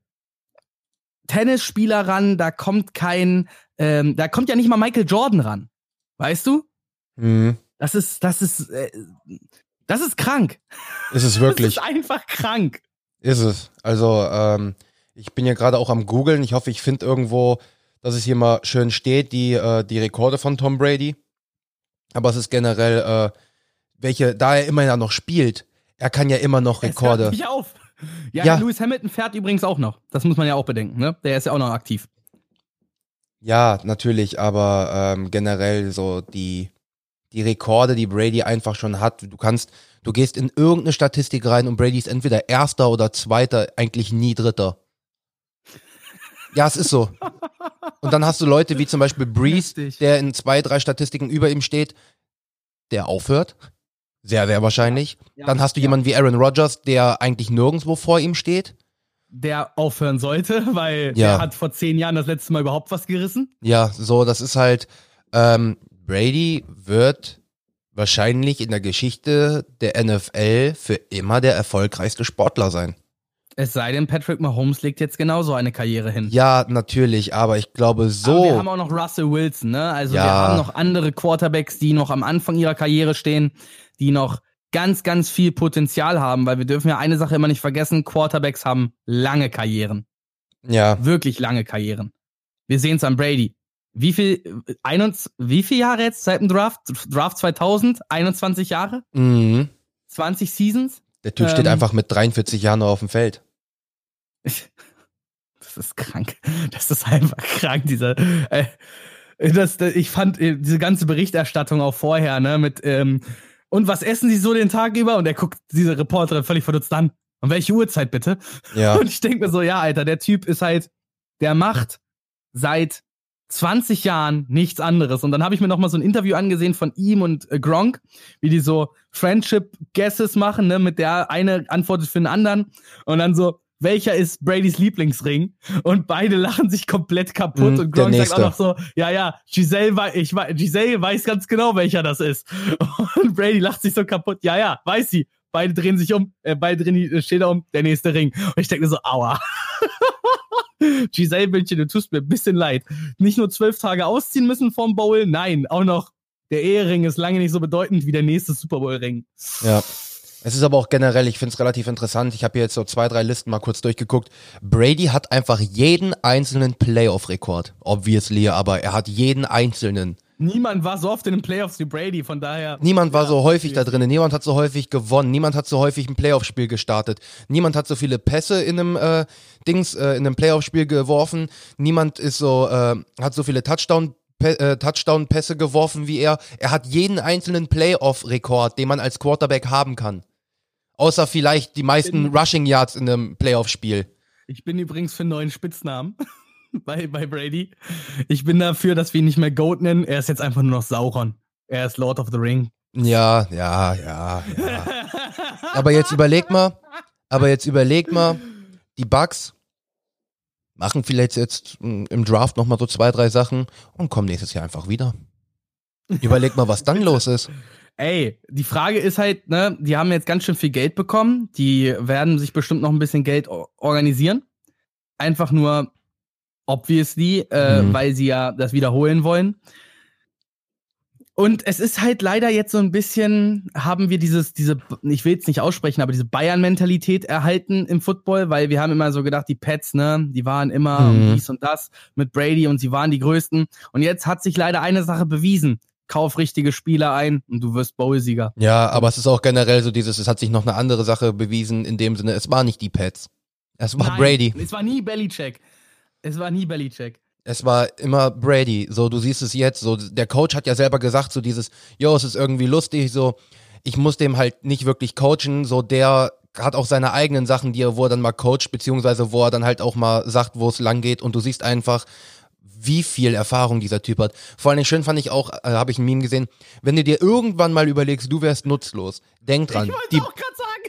Speaker 3: Tennisspieler ran, da kommt kein, ähm, da kommt ja nicht mal Michael Jordan ran. Weißt du?
Speaker 2: Mhm.
Speaker 3: Das ist, das ist, äh, das ist krank.
Speaker 2: Ist es
Speaker 3: Das
Speaker 2: wirklich.
Speaker 3: ist einfach krank.
Speaker 2: Ist es. Also, ähm, ich bin ja gerade auch am googeln. Ich hoffe, ich finde irgendwo, dass es hier mal schön steht, die, äh, die Rekorde von Tom Brady. Aber es ist generell, äh, welche, da er immer ja noch spielt, er kann ja immer noch
Speaker 3: Es
Speaker 2: Rekorde.
Speaker 3: hört nicht auf. Ja,
Speaker 2: Ja.
Speaker 3: Lewis Hamilton fährt übrigens auch noch. Das muss man ja auch bedenken, ne? Der ist ja auch noch aktiv.
Speaker 2: Ja, natürlich, aber ähm, generell so die, die Rekorde, die Brady einfach schon hat. Du kannst, du gehst in irgendeine Statistik rein und Brady ist entweder Erster oder Zweiter, eigentlich nie Dritter. Ja, es ist so. Und dann hast du Leute wie zum Beispiel Breeze, der in zwei, drei Statistiken über ihm steht, der aufhört. Sehr, sehr wahrscheinlich.
Speaker 3: Ja.
Speaker 2: Dann hast du
Speaker 3: Ja.
Speaker 2: jemanden wie Aaron Rodgers, der eigentlich nirgendwo vor ihm steht.
Speaker 3: Der aufhören sollte, weil
Speaker 2: Ja.
Speaker 3: der hat vor zehn Jahren das letzte Mal überhaupt was gerissen.
Speaker 2: Ja, so, das ist halt, ähm, Brady wird wahrscheinlich in der Geschichte der NFL für immer der erfolgreichste Sportler sein.
Speaker 3: Es sei denn, Patrick Mahomes legt jetzt genauso eine Karriere hin.
Speaker 2: Ja, natürlich, aber ich glaube
Speaker 3: Aber
Speaker 2: so.
Speaker 3: wir haben auch noch Russell Wilson, ne? Also wir
Speaker 2: Ja.
Speaker 3: haben noch andere Quarterbacks, die noch am Anfang ihrer Karriere stehen, die noch ganz, ganz viel Potenzial haben, weil wir dürfen ja eine Sache immer nicht vergessen, Quarterbacks haben lange Karrieren.
Speaker 2: ja,
Speaker 3: Wirklich lange Karrieren. Wir sehen es an Brady. Wie viel, äh, 21, wie viele Jahre jetzt seit dem Draft? Draft 2000? 21 Jahre?
Speaker 2: mhm.
Speaker 3: 20 Seasons?
Speaker 2: der Typ steht
Speaker 3: Ähm.
Speaker 2: einfach mit 43 Jahren noch auf dem Feld.
Speaker 3: Das ist krank. Das ist einfach krank, dieser. Äh, das, das, ich fand äh, diese ganze Berichterstattung auch vorher, ne, mit, ähm, und was essen Sie so den Tag über? Und er guckt diese Reporterin völlig verdutzt an. Und welche Uhrzeit bitte?
Speaker 2: Ja,
Speaker 3: Und ich denke mir so, ja, Alter, der Typ ist halt, der macht seit 20 Jahren nichts anderes. Und dann habe ich mir noch mal so ein Interview angesehen von ihm und äh, Gronk, wie die so Friendship Guesses machen, ne, mit der eine antwortet für den anderen und dann so welcher ist Bradys Lieblingsring? Und beide lachen sich komplett kaputt
Speaker 2: Mhm,
Speaker 3: und Gronk sagt auch noch so, ja, ja, Giselle, wei ich, wei- Giselle weiß ganz genau, welcher das ist. Und Brady lacht sich so kaputt, ja, ja, weiß sie. Beide drehen sich um, äh, beide drehen die äh, Schilder um, der nächste Ring. Und ich denke mir so, aua. Giselle Bündchen, du tust mir ein bisschen leid. Nicht nur zwölf Tage ausziehen müssen vom Bowl, nein, auch noch der Ehering ist lange nicht so bedeutend wie der nächste Super Bowl-Ring.
Speaker 2: ja. Es ist aber auch generell, ich finde es relativ interessant. Ich habe hier jetzt so zwei, drei Listen mal kurz durchgeguckt. Brady hat einfach jeden einzelnen Playoff-Rekord. Obviously, aber er hat jeden einzelnen.
Speaker 3: Niemand war so oft in den Playoffs wie Brady, von daher.
Speaker 2: Niemand war so häufig da drin. Niemand hat so häufig gewonnen. Niemand hat so häufig ein Playoff-Spiel gestartet. Niemand hat so viele Pässe in einem äh, Dings, äh, in einem Playoff-Spiel geworfen. Niemand ist so, äh, hat so viele Touchdown äh, Touchdown-Pässe geworfen wie er. Er hat jeden einzelnen Playoff-Rekord, den man als Quarterback haben kann. Außer vielleicht die meisten Rushing Yards in einem Playoff-Spiel.
Speaker 3: Ich bin übrigens für einen neuen Spitznamen bei, bei Brady. Ich bin dafür, dass wir ihn nicht mehr Goat nennen. Er ist jetzt einfach nur noch Sauron. Er ist Lord of the Ring.
Speaker 2: Ja, ja, ja, ja. aber jetzt überleg mal, aber jetzt überleg mal, die Bugs machen vielleicht jetzt im Draft nochmal so zwei, drei Sachen und kommen nächstes Jahr einfach wieder. Überleg mal, was dann los ist.
Speaker 3: Ey, die Frage ist halt, ne, die haben jetzt ganz schön viel Geld bekommen. Die werden sich bestimmt noch ein bisschen Geld organisieren. Einfach nur obviously, äh, mhm. weil sie ja das wiederholen wollen. Und es ist halt leider jetzt so ein bisschen, haben wir dieses, diese, ich will es nicht aussprechen, aber diese Bayern-Mentalität erhalten im Football, weil wir haben immer so gedacht, die Pets, ne, die waren immer mhm. dies und das mit Brady und sie waren die Größten. Und jetzt hat sich leider eine Sache bewiesen. Kauf richtige Spieler ein und du wirst Bowl-Sieger.
Speaker 2: Ja, aber es ist auch generell so dieses, es hat sich noch eine andere Sache bewiesen, in dem Sinne, es war nicht die Pets. Es war Nein, Brady.
Speaker 3: Es war nie Bellycheck. Es war nie Belichick.
Speaker 2: Es war immer Brady. So, du siehst es jetzt. So, der Coach hat ja selber gesagt, so dieses, yo, es ist irgendwie lustig. So, ich muss dem halt nicht wirklich coachen. So, der hat auch seine eigenen Sachen, die er, wo er dann mal coacht, beziehungsweise wo er dann halt auch mal sagt, wo es lang geht. Und du siehst einfach, wie viel Erfahrung dieser Typ hat. Vor allem schön fand ich auch, äh, habe ich ein Meme gesehen, wenn du dir irgendwann mal überlegst, du wärst nutzlos, denk dran, die,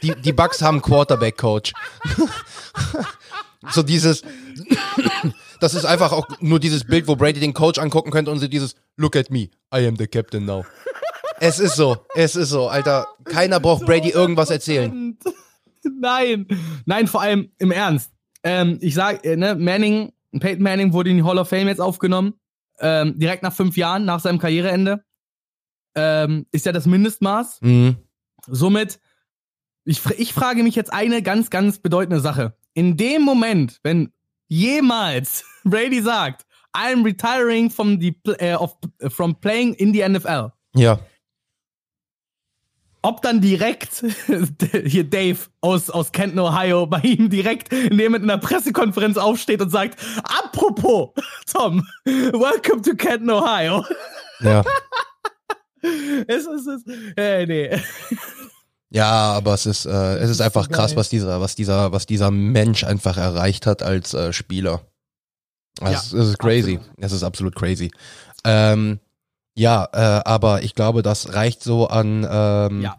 Speaker 2: die, die Bugs haben Quarterback-Coach. So dieses, das ist einfach auch nur dieses Bild, wo Brady den Coach angucken könnte und so dieses Look at me, I am the captain now. Es ist so, es ist so, Alter. Keiner braucht Brady irgendwas erzählen.
Speaker 3: Nein, nein, vor allem im Ernst. Ähm, ich sag, äh, ne, Manning, Peyton Manning wurde in die Hall of Fame jetzt aufgenommen. Ähm, direkt nach fünf Jahren, nach seinem Karriereende. Ähm, ist ja das Mindestmaß. Mhm. Somit, ich, ich frage mich jetzt eine ganz, ganz bedeutende Sache in dem Moment, wenn jemals Brady sagt, I'm retiring from the uh, of, from playing in the NFL.
Speaker 2: Ja.
Speaker 3: Ob dann direkt hier Dave aus, aus Kenton, Ohio, bei ihm direkt neben in einer Pressekonferenz aufsteht und sagt, apropos, Tom, welcome to Kenton, Ohio.
Speaker 2: Ja.
Speaker 3: es ist, es, äh, nee.
Speaker 2: Ja, aber es ist, äh, es ist einfach krass, was dieser, was dieser, was dieser Mensch einfach erreicht hat als äh, Spieler. Es, ja, es ist crazy. Absolut. Es ist absolut crazy. Ähm, ja, äh, aber ich glaube, das reicht so an ähm,
Speaker 3: ja.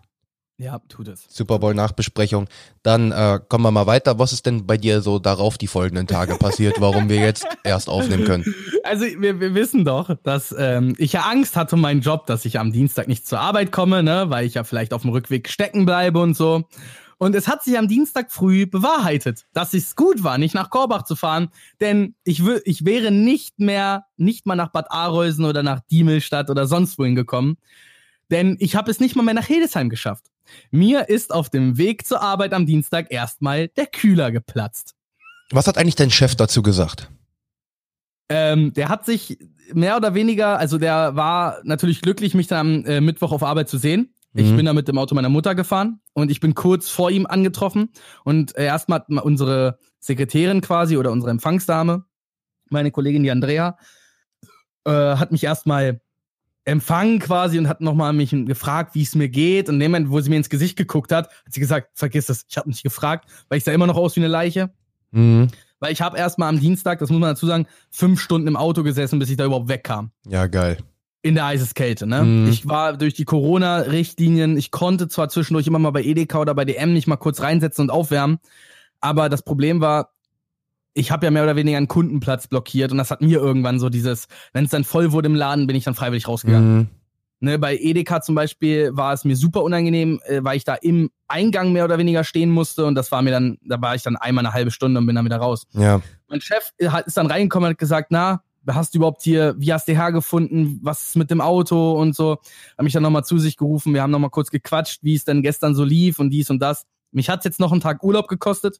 Speaker 3: Ja, tut es.
Speaker 2: Super Bowl Nachbesprechung. Dann äh, kommen wir mal weiter. Was ist denn bei dir so darauf die folgenden Tage passiert, warum wir jetzt erst aufnehmen können?
Speaker 3: Also wir, wir wissen doch, dass ähm, ich ja Angst hatte um meinen Job, dass ich am Dienstag nicht zur Arbeit komme, ne, weil ich ja vielleicht auf dem Rückweg stecken bleibe und so. Und es hat sich am Dienstag früh bewahrheitet, dass es gut war, nicht nach Korbach zu fahren, denn ich, ich wäre nicht mehr, nicht mal nach Bad Arolsen oder nach Diemelstadt oder sonst wohin gekommen, denn ich habe es nicht mal mehr nach Hildesheim geschafft. Mir ist auf dem Weg zur Arbeit am Dienstag erstmal der Kühler geplatzt.
Speaker 2: Was hat eigentlich dein Chef dazu gesagt?
Speaker 3: Ähm, der hat sich mehr oder weniger, also der war natürlich glücklich, mich dann am äh, Mittwoch auf Arbeit zu sehen. Ich mhm. bin da mit dem Auto meiner Mutter gefahren und ich bin kurz vor ihm angetroffen und erstmal hat unsere Sekretärin quasi oder unsere Empfangsdame, meine Kollegin die Andrea, äh, hat mich erstmal empfangen quasi und hat nochmal mich gefragt, wie es mir geht. Und in dem Moment, wo sie mir ins Gesicht geguckt hat, hat sie gesagt, vergiss das, ich habe nicht gefragt, weil ich sah immer noch aus wie eine Leiche. Mhm. Weil ich habe erstmal am Dienstag, das muss man dazu sagen, fünf Stunden im Auto gesessen, bis ich da überhaupt wegkam.
Speaker 2: Ja, geil.
Speaker 3: In der Eiseskälte, ne? Mhm. Ich war durch die Corona-Richtlinien, ich konnte zwar zwischendurch immer mal bei Edeka oder bei DM nicht mal kurz reinsetzen und aufwärmen, aber das Problem war, ich habe ja mehr oder weniger einen Kundenplatz blockiert und das hat mir irgendwann so dieses, wenn es dann voll wurde im Laden, bin ich dann freiwillig rausgegangen. Mhm. Ne, bei Edeka zum Beispiel war es mir super unangenehm, äh, weil ich da im Eingang mehr oder weniger stehen musste und das war mir dann, da war ich dann einmal eine halbe Stunde und bin dann wieder raus.
Speaker 2: Ja.
Speaker 3: Mein Chef ist dann reingekommen und hat gesagt, na, hast du überhaupt hier, wie hast du hergefunden, was ist mit dem Auto und so. Hat mich dann nochmal zu sich gerufen, wir haben nochmal kurz gequatscht, wie es denn gestern so lief und dies und das. Mich hat's jetzt noch einen Tag Urlaub gekostet,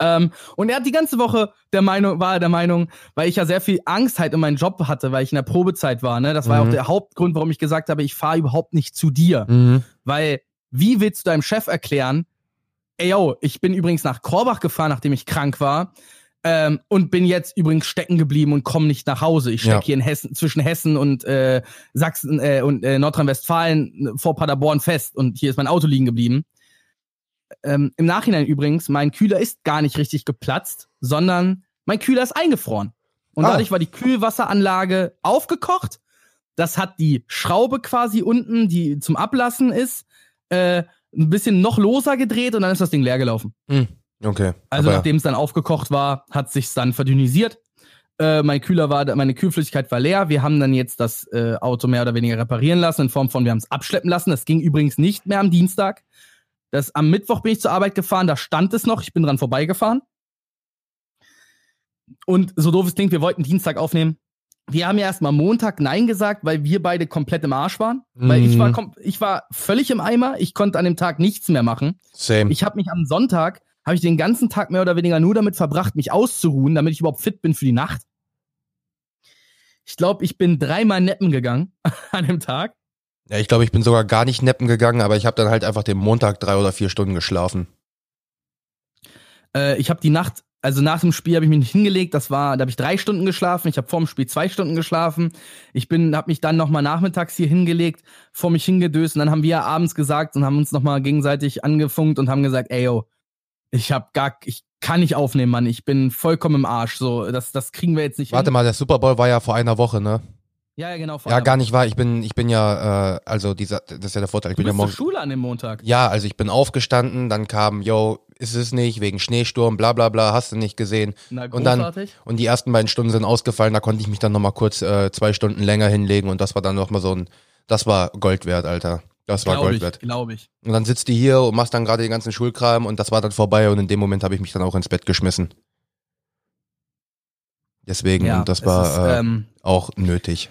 Speaker 3: Ähm, und er hat die ganze Woche der Meinung, war er der Meinung, weil ich ja sehr viel Angst halt um meinen Job hatte, weil ich in der Probezeit war. Ne? Das war
Speaker 2: Mhm.
Speaker 3: auch der Hauptgrund, warum ich gesagt habe, ich fahre überhaupt nicht zu dir.
Speaker 2: Mhm.
Speaker 3: Weil, wie willst du deinem Chef erklären, ey yo, ich bin übrigens nach Korbach gefahren, nachdem ich krank war. Ähm, und bin jetzt übrigens stecken geblieben und komme nicht nach Hause. Ich stecke
Speaker 2: Ja.
Speaker 3: hier in Hessen, zwischen Hessen und äh, Sachsen äh, und äh, Nordrhein-Westfalen äh, vor Paderborn fest und hier ist mein Auto liegen geblieben. Ähm, Im Nachhinein übrigens, mein Kühler ist gar nicht richtig geplatzt, sondern mein Kühler ist eingefroren. Und
Speaker 2: Ah.
Speaker 3: dadurch war die Kühlwasseranlage aufgekocht. Das hat die Schraube quasi unten, die zum Ablassen ist, äh, ein bisschen noch loser gedreht und dann ist das Ding leer gelaufen.
Speaker 2: Okay.
Speaker 3: Also nachdem es dann aufgekocht war, hat sich's dann verdünnisiert. Äh, mein Kühler war, meine Kühlflüssigkeit war leer. Wir haben dann jetzt das äh, Auto mehr oder weniger reparieren lassen in Form von, wir haben es abschleppen lassen. Das ging übrigens nicht mehr am Dienstag. Das am Mittwoch bin ich zur Arbeit gefahren, da stand es noch. Ich bin dran vorbeigefahren. Und so doof es klingt, wir wollten Dienstag aufnehmen. Wir haben ja erstmal Montag Nein gesagt, weil wir beide komplett im Arsch waren. Weil ich war,
Speaker 2: Mhm.
Speaker 3: ich war völlig im Eimer. Ich konnte an dem Tag nichts mehr machen.
Speaker 2: Same.
Speaker 3: Ich habe mich am Sonntag, habe ich den ganzen Tag mehr oder weniger nur damit verbracht, mich auszuruhen, damit ich überhaupt fit bin für die Nacht. Ich glaube, ich bin dreimal neppen gegangen an dem Tag.
Speaker 2: ja, ich glaube, ich bin sogar gar nicht neppen gegangen, aber ich habe dann halt einfach den Montag drei oder vier Stunden geschlafen.
Speaker 3: Äh, ich habe die Nacht, also nach dem Spiel habe ich mich nicht hingelegt. Das war, da habe ich drei Stunden geschlafen. Ich habe vor dem Spiel zwei Stunden geschlafen. Ich bin, habe mich dann nochmal nachmittags hier hingelegt, vor mich hingedöst und dann haben wir abends gesagt und haben uns nochmal gegenseitig angefunkt und haben gesagt, ey yo, ich habe gar, ich kann nicht aufnehmen, Mann. Ich bin vollkommen im Arsch. So, das, das kriegen wir jetzt nicht
Speaker 2: Warte
Speaker 3: hin.
Speaker 2: mal, der Super Bowl war ja vor einer Woche, ne?
Speaker 3: Ja, ja, genau. vor
Speaker 2: Ja, gar nicht wahr. Ich bin, ich bin ja, äh, also dieser, das ist ja der Vorteil. Ich
Speaker 3: Du
Speaker 2: bin ja
Speaker 3: bist zur
Speaker 2: morgen.
Speaker 3: Schule an dem Montag.
Speaker 2: Ja, also ich bin aufgestanden, dann kam, yo, ist es nicht, wegen Schneesturm, bla bla bla, hast du nicht gesehen.
Speaker 3: Na,
Speaker 2: Und dann-. Und die ersten beiden Stunden sind ausgefallen, da konnte ich mich dann nochmal kurz äh, zwei Stunden länger hinlegen und das war dann nochmal so ein, das war Gold wert, Alter. Das war
Speaker 3: Glaube
Speaker 2: Gold
Speaker 3: ich,
Speaker 2: wert.
Speaker 3: glaube ich.
Speaker 2: Und dann sitzt die hier und machst dann gerade den ganzen Schulkram und das war dann vorbei und in dem Moment habe ich mich dann auch ins Bett geschmissen. Deswegen,
Speaker 3: Ja,
Speaker 2: und das war
Speaker 3: ist,
Speaker 2: äh,
Speaker 3: ähm,
Speaker 2: auch nötig.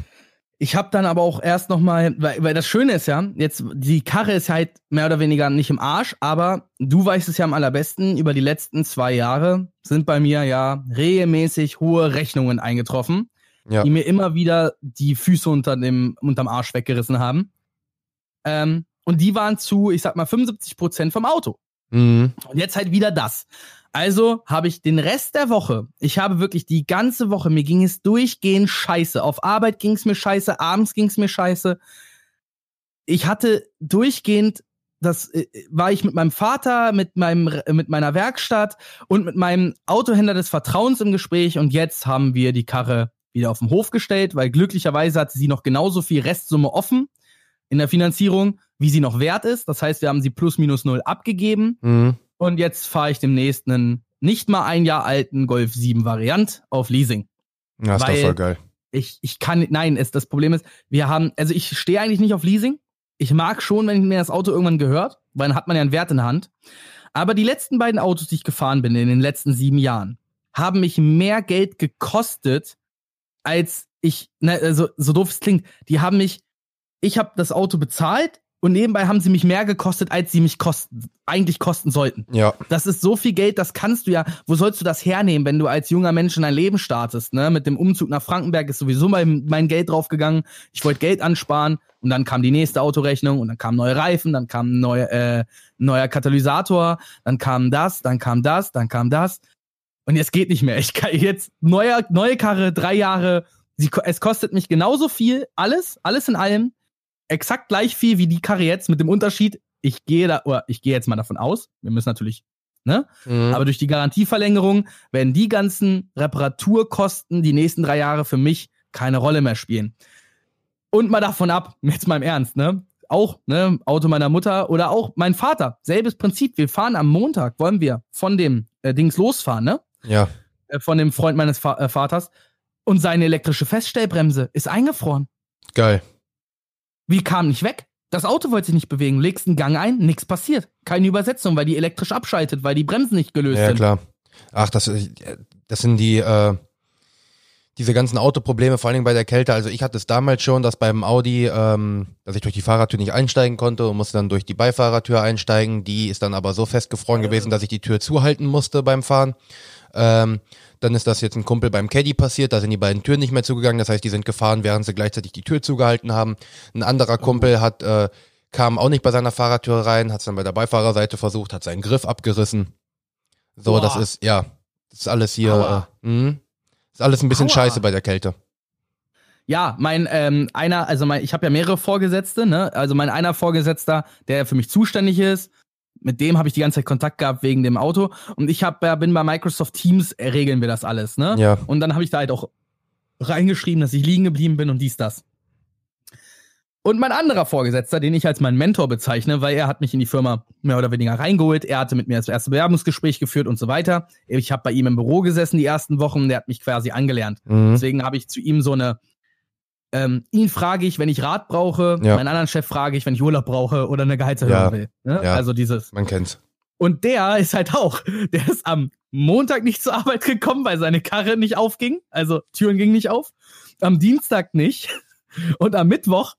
Speaker 3: ich habe dann aber auch erst noch mal, weil, weil das Schöne ist ja, jetzt die Karre ist halt mehr oder weniger nicht im Arsch, aber du weißt es ja am allerbesten, über die letzten zwei Jahre sind bei mir ja regelmäßig hohe Rechnungen eingetroffen,
Speaker 2: Ja.
Speaker 3: die mir immer wieder die Füße unter dem, unterm Arsch weggerissen haben. Ähm, und die waren zu, ich sag mal, 75 Prozent vom Auto.
Speaker 2: Mhm.
Speaker 3: Und jetzt halt wieder das. Also habe ich den Rest der Woche, ich habe wirklich die ganze Woche, mir ging es durchgehend scheiße. Auf Arbeit ging es mir scheiße, abends ging es mir scheiße. Ich hatte durchgehend, das äh, war ich mit meinem Vater, mit meinem, äh, mit meiner Werkstatt und mit meinem Autohändler des Vertrauens im Gespräch und jetzt haben wir die Karre wieder auf den Hof gestellt, weil glücklicherweise hatte sie noch genauso viel Restsumme offen in der Finanzierung, wie sie noch wert ist. Das heißt, wir haben sie plus minus null abgegeben.
Speaker 2: Mhm.
Speaker 3: Und jetzt fahre ich demnächst einen nicht mal ein Jahr alten Golf 7 Variant auf Leasing.
Speaker 2: Ja, ist doch voll geil.
Speaker 3: Ich, ich kann, nein, es, das Problem ist, wir haben, also ich stehe eigentlich nicht auf Leasing. Ich mag schon, wenn mir das Auto irgendwann gehört, weil dann hat man ja einen Wert in der Hand. Aber die letzten beiden Autos, die ich gefahren bin in den letzten sieben Jahren, haben mich mehr Geld gekostet, als ich, ne, also so doof es klingt, die haben mich, ich habe das Auto bezahlt und nebenbei haben sie mich mehr gekostet, als sie mich kosten, eigentlich kosten sollten.
Speaker 2: Ja,
Speaker 3: Das ist so viel Geld, das kannst du ja, wo sollst du das hernehmen, wenn du als junger Mensch in dein Leben startest, ne? Mit dem Umzug nach Frankenberg ist sowieso mein, mein Geld draufgegangen. Ich wollte Geld ansparen und dann kam die nächste Autorechnung und dann kamen neue Reifen, dann kam ein neuer, äh, neuer Katalysator, dann kam das, dann kam das, dann kam das. Und jetzt geht nicht mehr. Ich kann jetzt neuer, neue Karre, drei Jahre. Sie, es kostet mich genauso viel, alles, alles in allem, exakt gleich viel wie die Karre jetzt, mit dem Unterschied, ich gehe da, oder ich gehe jetzt mal davon aus, wir müssen natürlich, ne?
Speaker 2: mhm.
Speaker 3: Aber durch die Garantieverlängerung werden die ganzen Reparaturkosten die nächsten drei Jahre für mich keine Rolle mehr spielen. Und mal davon ab, jetzt mal im Ernst, ne? Auch, ne, Auto meiner Mutter oder auch mein Vater. Selbes Prinzip. Wir fahren am Montag, wollen wir von dem äh, Dings losfahren, ne?
Speaker 2: ja.
Speaker 3: Äh, von dem Freund meines Fa äh, Vaters. Und seine elektrische Feststellbremse ist eingefroren.
Speaker 2: Geil.
Speaker 3: Wie kam nicht weg? Das Auto wollte sich nicht bewegen. Legst einen Gang ein, nichts passiert. Keine Übersetzung, weil die elektrisch abschaltet, weil die Bremsen nicht gelöst
Speaker 2: Ja,
Speaker 3: sind.
Speaker 2: klar. Ach, das, äh, das sind die, äh, diese ganzen Autoprobleme, vor allen Dingen bei der Kälte. Also ich hatte es damals schon, dass beim Audi, ähm, dass ich durch die Fahrertür nicht einsteigen konnte und musste dann durch die Beifahrertür einsteigen. Die ist dann aber so festgefroren gewesen, dass ich die Tür zuhalten musste beim Fahren. Ähm, dann ist das jetzt ein Kumpel beim Caddy passiert, da sind die beiden Türen nicht mehr zugegangen, das heißt, die sind gefahren, während sie gleichzeitig die Tür zugehalten haben. Ein anderer Kumpel hat, äh, kam auch nicht bei seiner Fahrertür rein, hat es dann bei der Beifahrerseite versucht, hat seinen Griff abgerissen. So,
Speaker 3: Boah.
Speaker 2: das ist, ja, das ist alles hier, äh, mh. ist alles ein bisschen
Speaker 3: Aua.
Speaker 2: scheiße bei der Kälte.
Speaker 3: Ja, mein ähm, einer, also mein, ich habe ja mehrere Vorgesetzte, ne? Also mein einer Vorgesetzter, der für mich zuständig ist, mit dem habe ich die ganze Zeit Kontakt gehabt wegen dem Auto. Und ich hab, bin bei Microsoft Teams, äh, regeln wir das alles, ne?
Speaker 2: Ja.
Speaker 3: Und dann habe ich da halt auch reingeschrieben, dass ich liegen geblieben bin und dies, das. Und mein anderer Vorgesetzter, den ich als meinen Mentor bezeichne, weil er hat mich in die Firma mehr oder weniger reingeholt, er hatte mit mir das erste Bewerbungsgespräch geführt und so weiter. Ich habe bei ihm im Büro gesessen die ersten Wochen, der hat mich quasi angelernt.
Speaker 2: Mhm.
Speaker 3: Deswegen habe ich zu ihm so eine, ähm, ihn frage ich, wenn ich Rat brauche,
Speaker 2: Ja.
Speaker 3: meinen anderen Chef frage ich, wenn ich Urlaub brauche oder eine Gehaltserhöhung
Speaker 2: Ja.
Speaker 3: will. Ne?
Speaker 2: Ja.
Speaker 3: Also dieses.
Speaker 2: Man kennt's.
Speaker 3: Und der ist halt auch, der ist am Montag nicht zur Arbeit gekommen, weil seine Karre nicht aufging. Also Türen gingen nicht auf. Am Dienstag nicht. Und am Mittwoch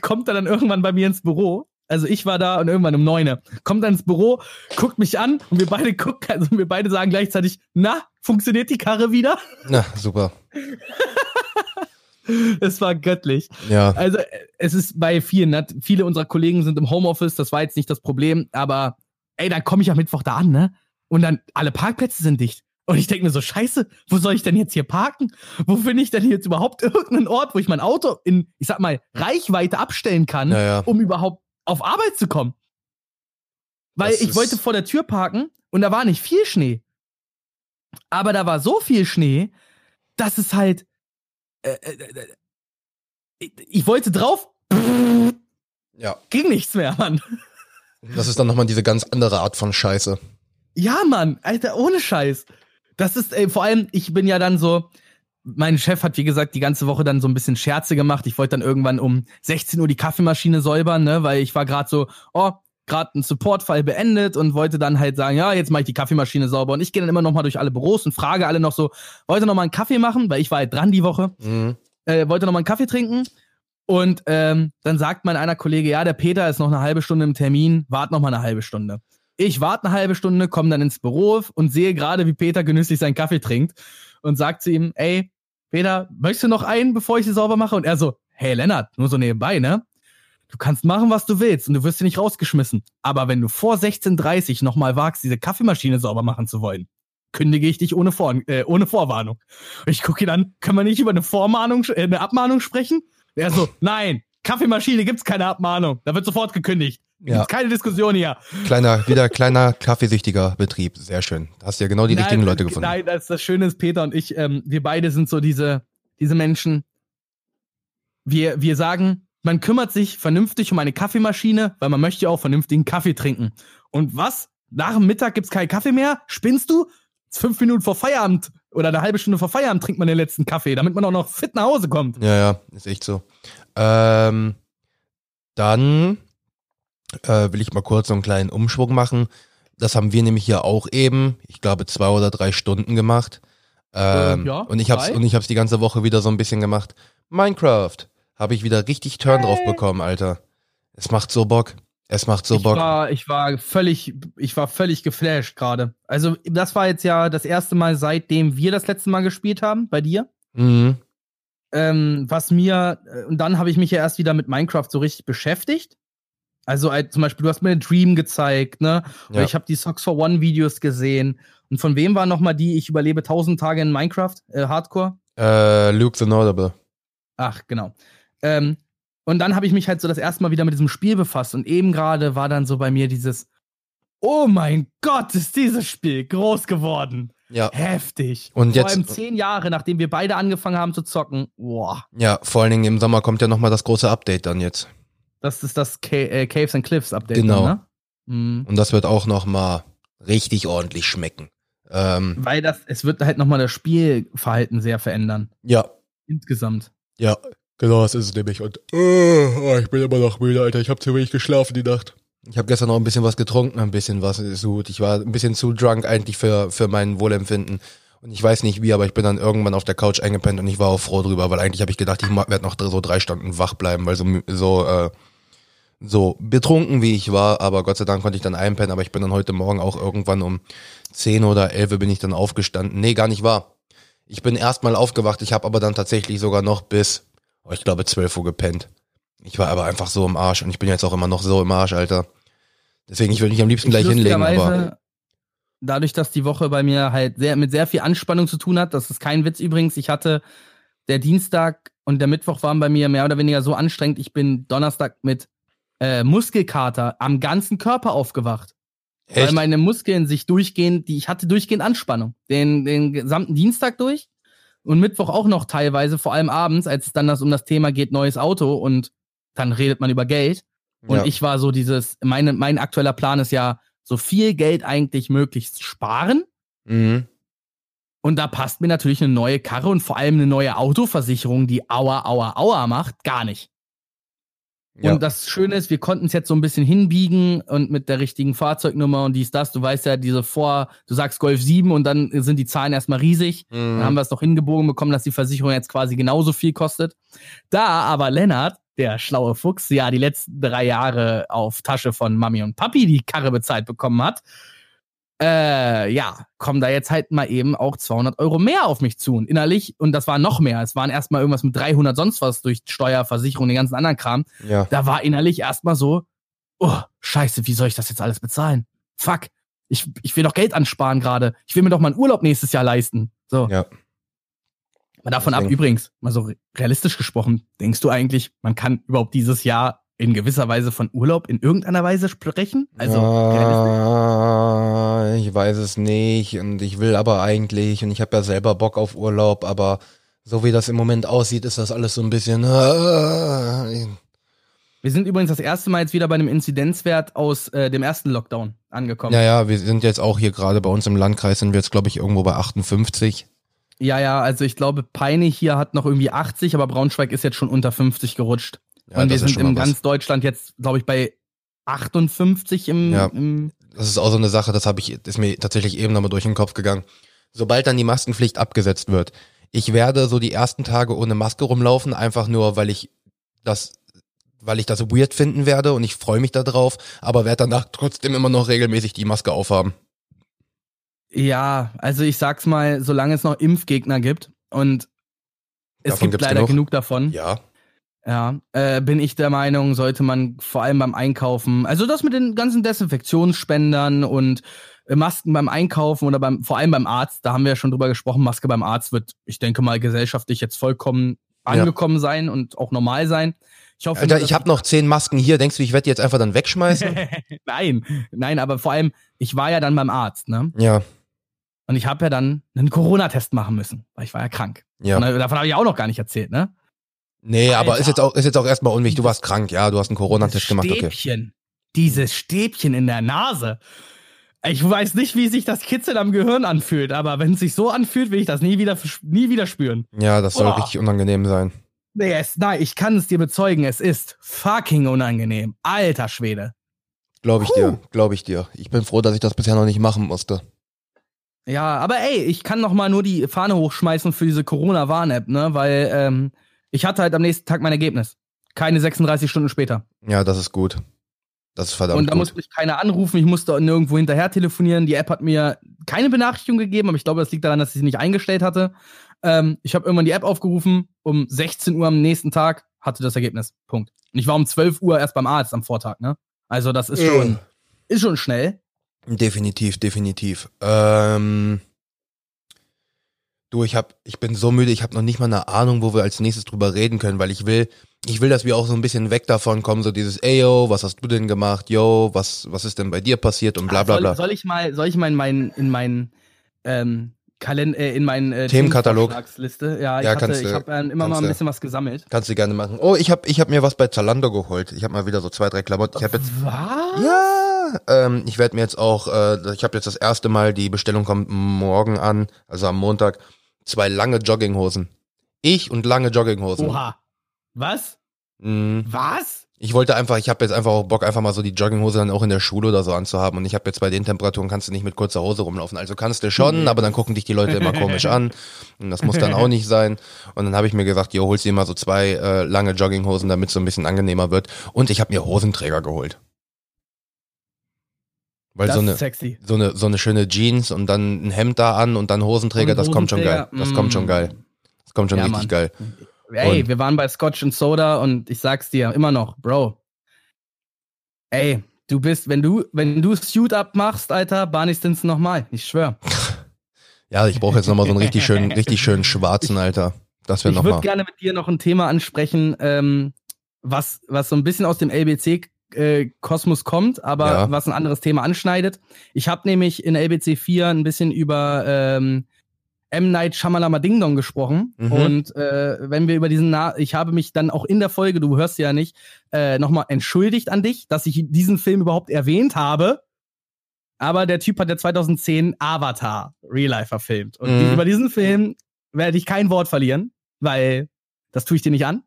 Speaker 3: kommt er dann irgendwann bei mir ins Büro. Also ich war da und irgendwann um neune. Kommt dann ins Büro, guckt mich an und wir beide gucken, also wir beide sagen gleichzeitig, na, funktioniert die Karre wieder?
Speaker 2: Na, super.
Speaker 3: Es war göttlich.
Speaker 2: Ja.
Speaker 3: Also es ist bei vielen, ne? viele unserer Kollegen sind im Homeoffice, das war jetzt nicht das Problem, aber ey, dann komme ich am Mittwoch da an, ne? Und dann alle Parkplätze sind dicht. Und ich denke mir so, scheiße, wo soll ich denn jetzt hier parken? Wo finde ich denn jetzt überhaupt irgendeinen Ort, wo ich mein Auto in, ich sag mal, Reichweite abstellen kann,
Speaker 2: Ja, ja.
Speaker 3: um überhaupt auf Arbeit zu kommen? Weil
Speaker 2: Das
Speaker 3: ich wollte vor der Tür parken und da war nicht viel Schnee. Aber da war so viel Schnee, dass es halt. Äh, äh, äh, ich, ich wollte drauf,
Speaker 2: Ja.
Speaker 3: ging nichts mehr, Mann.
Speaker 2: Das ist dann nochmal diese ganz andere Art von Scheiße.
Speaker 3: Ja, Mann, Alter, ohne Scheiß. Das ist, ey, vor allem, ich bin ja dann so, mein Chef hat, wie gesagt, die ganze Woche dann so ein bisschen Scherze gemacht. Ich wollte dann irgendwann um 16 Uhr die Kaffeemaschine säubern, ne, weil ich war gerade so, oh, gerade ein Supportfall beendet und wollte dann halt sagen, ja, jetzt mache ich die Kaffeemaschine sauber. Und ich gehe dann immer noch mal durch alle Büros und frage alle noch so, wollt ihr noch mal einen Kaffee machen? Weil ich war halt dran die Woche.
Speaker 2: Mhm.
Speaker 3: äh, wollte noch mal einen Kaffee trinken. Und ähm, dann sagt mein einer Kollege, ja, der Peter ist noch eine halbe Stunde im Termin, wart noch mal eine halbe Stunde. Ich warte eine halbe Stunde, komme dann ins Büro und sehe gerade, wie Peter genüsslich seinen Kaffee trinkt und sagt zu ihm, ey, Peter, möchtest du noch einen, bevor ich sie sauber mache? Und er so, hey Lennart, nur so nebenbei, ne? Du kannst machen, was du willst und du wirst hier nicht rausgeschmissen. Aber wenn du vor 16.30 noch mal wagst, diese Kaffeemaschine sauber machen zu wollen, kündige ich dich ohne, Vor äh, ohne Vorwarnung. Und ich gucke ihn an, können wir nicht über eine Vormahnung, äh, eine Abmahnung sprechen? Er so, nein, Kaffeemaschine gibt's keine Abmahnung. Da wird sofort gekündigt.
Speaker 2: Ja.
Speaker 3: Gibt's keine Diskussion hier.
Speaker 2: Kleiner, wieder kleiner kaffeesüchtiger Betrieb. Sehr schön. Da hast du ja genau die richtigen Leute gefunden.
Speaker 3: Nein, das, das Schöne ist, Peter und ich, ähm, wir beide sind so diese, diese Menschen. Wir, wir sagen, man kümmert sich vernünftig um eine Kaffeemaschine, weil man möchte ja auch vernünftigen Kaffee trinken. Und was? Nach dem Mittag gibt's keinen Kaffee mehr? Spinnst du? Fünf Minuten vor Feierabend oder eine halbe Stunde vor Feierabend trinkt man den letzten Kaffee, damit man auch noch fit nach Hause kommt.
Speaker 2: Ja, ja, ist echt so. Ähm, dann äh, will ich mal kurz so einen kleinen Umschwung machen. Das haben wir nämlich hier auch eben, ich glaube, zwei oder drei Stunden gemacht. Ähm,
Speaker 3: Äh, ja,
Speaker 2: und ich hab's
Speaker 3: drei.
Speaker 2: und ich hab's die ganze Woche wieder so ein bisschen gemacht. Minecraft habe ich wieder richtig Turn drauf bekommen, Alter. Es macht so Bock. Es macht so
Speaker 3: ich
Speaker 2: Bock.
Speaker 3: war, ich war völlig, ich war völlig geflasht gerade. Also das war jetzt ja das erste Mal, seitdem wir das letzte Mal gespielt haben, bei dir.
Speaker 2: Mhm.
Speaker 3: ähm, was mir, äh, und dann habe ich mich ja erst wieder mit Minecraft so richtig beschäftigt. Also halt, zum Beispiel, du hast mir Dream gezeigt, ne? Oder
Speaker 2: Ja.
Speaker 3: ich habe die Socks for One Videos gesehen. Und von wem war noch mal die, ich überlebe 1000 Tage in Minecraft, äh, Hardcore?
Speaker 2: Äh, Luke the Notable.
Speaker 3: Ach, genau. Ähm, und dann habe ich mich halt so das erste Mal wieder mit diesem Spiel befasst. Und eben gerade war dann so bei mir dieses, oh mein Gott, ist dieses Spiel groß geworden.
Speaker 2: Ja.
Speaker 3: Heftig.
Speaker 2: Und
Speaker 3: Vor
Speaker 2: jetzt-
Speaker 3: allem zehn Jahre, nachdem wir beide angefangen haben zu zocken. Boah.
Speaker 2: Ja, vor allen Dingen im Sommer kommt ja nochmal das große Update dann jetzt.
Speaker 3: Das ist das Ca äh, Caves and Cliffs Update.
Speaker 2: Genau.
Speaker 3: Dann, ne? mhm.
Speaker 2: Und das wird auch nochmal richtig ordentlich schmecken. Ähm,
Speaker 3: Weil das, es wird halt nochmal das Spielverhalten sehr verändern.
Speaker 2: ja,
Speaker 3: Insgesamt.
Speaker 2: ja, genau, das ist es nämlich. Und oh, ich bin immer noch müde, Alter. Ich habe zu wenig geschlafen die Nacht. Ich habe gestern noch ein bisschen was getrunken, ein bisschen was ist gut. Ich war ein bisschen zu drunk eigentlich für, für mein Wohlempfinden. Und ich weiß nicht wie, aber ich bin dann irgendwann auf der Couch eingepennt und ich war auch froh drüber, weil eigentlich habe ich gedacht, ich werde noch so drei Stunden wach bleiben, weil so, so, äh, so betrunken wie ich war, aber Gott sei Dank konnte ich dann einpennen, aber ich bin dann heute Morgen auch irgendwann um 10 oder 11 bin ich dann aufgestanden. Nee, gar nicht wahr. Ich bin erstmal aufgewacht, ich habe aber dann tatsächlich sogar noch bis, ich glaube, 12 Uhr gepennt. Ich war aber einfach so im Arsch und ich bin jetzt auch immer noch so im Arsch, Alter. Deswegen, ich würde mich am liebsten gleich hinlegen, aber
Speaker 3: dadurch, dass die Woche bei mir halt sehr, mit sehr viel Anspannung zu tun hat, das ist kein Witz übrigens, ich hatte der Dienstag und der Mittwoch waren bei mir mehr oder weniger so anstrengend, ich bin Donnerstag mit äh, Muskelkater am ganzen Körper aufgewacht. Echt? Weil meine Muskeln sich durchgehend, die ich hatte durchgehend Anspannung. Den, den gesamten Dienstag durch und Mittwoch auch noch teilweise, vor allem abends, als es dann das um das Thema geht, neues Auto und dann redet man über Geld. Und ja. ich war so dieses, meine, mein aktueller Plan ist ja, so viel Geld eigentlich möglichst sparen. Mhm. Und da passt mir natürlich eine neue Karre und vor allem eine neue Autoversicherung, die Aua, Aua, Aua macht, gar nicht. Ja. Und das Schöne ist, wir konnten es jetzt so ein bisschen hinbiegen und mit der richtigen Fahrzeugnummer und dies, das. Du weißt ja, diese vor, du sagst Golf 7 und dann sind die Zahlen erstmal riesig. Mhm. Dann haben wir es doch hingebogen bekommen, dass die Versicherung jetzt quasi genauso viel kostet. Da aber Lennart der schlaue Fuchs, ja die letzten drei Jahre auf Tasche von Mami und Papi die Karre bezahlt bekommen hat, äh, ja, kommen da jetzt halt mal eben auch 200 Euro mehr auf mich zu. Und innerlich, und das war noch mehr, es waren erstmal irgendwas mit 300 sonst was durch Steuer, Versicherung, den ganzen anderen Kram. Ja. Da war innerlich erstmal so, oh, scheiße, wie soll ich das jetzt alles bezahlen? Fuck, ich, ich will doch Geld ansparen gerade. Ich will mir doch mal einen Urlaub nächstes Jahr leisten. So. Ja. Mal davon ab, übrigens, mal so realistisch gesprochen, denkst du eigentlich, man kann überhaupt dieses Jahr in gewisser Weise von Urlaub in irgendeiner Weise sprechen? Also
Speaker 2: ja, ich weiß es nicht und ich will aber eigentlich und ich habe ja selber Bock auf Urlaub, aber so wie das im Moment aussieht, ist das alles so ein bisschen. Äh,
Speaker 3: wir sind übrigens das erste Mal jetzt wieder bei einem Inzidenzwert aus äh, dem ersten Lockdown angekommen.
Speaker 2: Ja, ja, wir sind jetzt auch hier gerade bei uns im Landkreis sind wir jetzt glaube ich irgendwo bei 58.
Speaker 3: Ja, ja, also ich glaube, Peine hier hat noch irgendwie 80, aber Braunschweig ist jetzt schon unter 50 gerutscht. Ja, und wir sind in ganz Deutschland jetzt, glaube ich, bei 58 im, ja, im
Speaker 2: Das ist auch so eine Sache, das habe ich, ist mir tatsächlich eben nochmal durch den Kopf gegangen. Sobald dann die Maskenpflicht abgesetzt wird, ich werde so die ersten Tage ohne Maske rumlaufen, einfach nur, weil ich das weil ich das weird finden werde und ich freue mich darauf, aber werde danach trotzdem immer noch regelmäßig die Maske aufhaben.
Speaker 3: Ja, also ich sag's mal, solange es noch Impfgegner gibt und es davon gibt leider genug. genug davon.
Speaker 2: Ja.
Speaker 3: Ja, äh, bin ich der Meinung, sollte man vor allem beim Einkaufen, also das mit den ganzen Desinfektionsspendern und äh, Masken beim Einkaufen oder beim, vor allem beim Arzt, da haben wir ja schon drüber gesprochen, Maske beim Arzt wird, ich denke mal, gesellschaftlich jetzt vollkommen angekommen ja. sein und auch normal sein.
Speaker 2: Ich hoffe, Alter, ich habe noch zehn Masken hier. Denkst du, ich werde die jetzt einfach dann wegschmeißen?
Speaker 3: nein, nein, aber vor allem, ich war ja dann beim Arzt, ne?
Speaker 2: Ja.
Speaker 3: Und ich habe ja dann einen Corona-Test machen müssen, weil ich war ja krank. Ja. Und davon habe ich auch noch gar nicht erzählt, ne?
Speaker 2: Nee, Alter. aber ist jetzt auch, ist jetzt auch erstmal unwichtig. Du warst krank, ja, du hast einen Corona-Test gemacht, okay.
Speaker 3: Stäbchen, dieses Stäbchen in der Nase. Ich weiß nicht, wie sich das Kitzeln am Gehirn anfühlt, aber wenn es sich so anfühlt, will ich das nie wieder, nie wieder spüren.
Speaker 2: Ja, das soll Boah. richtig unangenehm sein.
Speaker 3: Nee, es, nein, ich kann es dir bezeugen, es ist fucking unangenehm. Alter Schwede.
Speaker 2: Glaube ich Puh. dir, glaube ich dir. Ich bin froh, dass ich das bisher noch nicht machen musste.
Speaker 3: Ja, aber ey, ich kann noch mal nur die Fahne hochschmeißen für diese Corona-Warn-App, ne? Weil ähm, ich hatte halt am nächsten Tag mein Ergebnis. Keine 36 Stunden später.
Speaker 2: Ja, das ist gut. Das ist verdammt gut.
Speaker 3: Und da
Speaker 2: gut.
Speaker 3: musste mich keiner anrufen, ich musste nirgendwo hinterher telefonieren. Die App hat mir keine Benachrichtigung gegeben, aber ich glaube, das liegt daran, dass ich sie nicht eingestellt hatte. Ähm, ich habe irgendwann die App aufgerufen, um 16 Uhr am nächsten Tag hatte das Ergebnis. Punkt. Und ich war um 12 Uhr erst beim Arzt am Vortag, ne? Also das ist schon, ist schon schnell.
Speaker 2: Definitiv, definitiv. Ähm, du, ich hab, ich bin so müde, ich habe noch nicht mal eine Ahnung, wo wir als nächstes drüber reden können, weil ich will, ich will, dass wir auch so ein bisschen weg davon kommen, so dieses, ey yo, was hast du denn gemacht, yo, was, was ist denn bei dir passiert und bla bla bla.
Speaker 3: Soll, soll ich mal, soll ich mal in meinen, in meinen ähm, Kalender, äh, in meinen äh,
Speaker 2: Themenkatalog.
Speaker 3: Ja, ich, ja, hatte, ich habe äh, immer mal ein bisschen was gesammelt.
Speaker 2: Kannst du gerne machen. Oh, ich habe ich hab mir was bei Zalando geholt. Ich habe mal wieder so zwei, drei Klamotten. Ich habe jetzt.
Speaker 3: Was?
Speaker 2: Ja, ähm, ich werde mir jetzt auch, äh, ich habe jetzt das erste Mal, die Bestellung kommt morgen an, also am Montag, zwei lange Jogginghosen. Ich und lange Jogginghosen.
Speaker 3: Oha. Was?
Speaker 2: Mhm.
Speaker 3: Was?
Speaker 2: Ich wollte einfach, ich habe jetzt einfach auch Bock, einfach mal so die Jogginghose dann auch in der Schule oder so anzuhaben. Und ich habe jetzt bei den Temperaturen kannst du nicht mit kurzer Hose rumlaufen. Also kannst du schon, aber dann gucken dich die Leute immer komisch an. Und das muss dann auch nicht sein. Und dann habe ich mir gesagt, jo, holst dir mal so zwei äh, lange Jogginghosen, damit es so ein bisschen angenehmer wird. Und ich habe mir Hosenträger geholt. Weil so eine, so eine so eine schöne Jeans und dann ein Hemd da an und dann Hosenträger,
Speaker 3: Und
Speaker 2: das kommt schon geil. Das kommt schon
Speaker 3: mm.
Speaker 2: geil. Das kommt schon
Speaker 3: Ja,
Speaker 2: richtig
Speaker 3: Mann.
Speaker 2: geil.
Speaker 3: Ey,
Speaker 2: Und-
Speaker 3: wir waren bei Scotch and Soda und ich sag's dir immer noch, Bro. Ey, du bist, wenn du, wenn du Suit Up machst, Alter, Barney Stinson nochmal. Ich schwör.
Speaker 2: Ja, ich brauche jetzt nochmal so einen richtig schönen, richtig schönen schwarzen, Alter. Das wäre
Speaker 3: Ich würde gerne mit dir noch ein Thema ansprechen, ähm, was, was so ein bisschen aus dem LBC-Kosmos kommt, aber
Speaker 2: Ja.
Speaker 3: was ein anderes Thema anschneidet. Ich habe nämlich in LBC 4 ein bisschen über ähm, M. Night Shyamalama Ding Dong gesprochen.
Speaker 2: Mhm.
Speaker 3: Und äh, wenn wir über diesen, Na ich habe mich dann auch in der Folge, du hörst ja nicht, äh, nochmal entschuldigt an dich, dass ich diesen Film überhaupt erwähnt habe. Aber der Typ hat ja 2010 Avatar Real Life verfilmt. Und
Speaker 2: Mhm.
Speaker 3: über diesen Film werde ich kein Wort verlieren, weil das tue ich dir nicht an.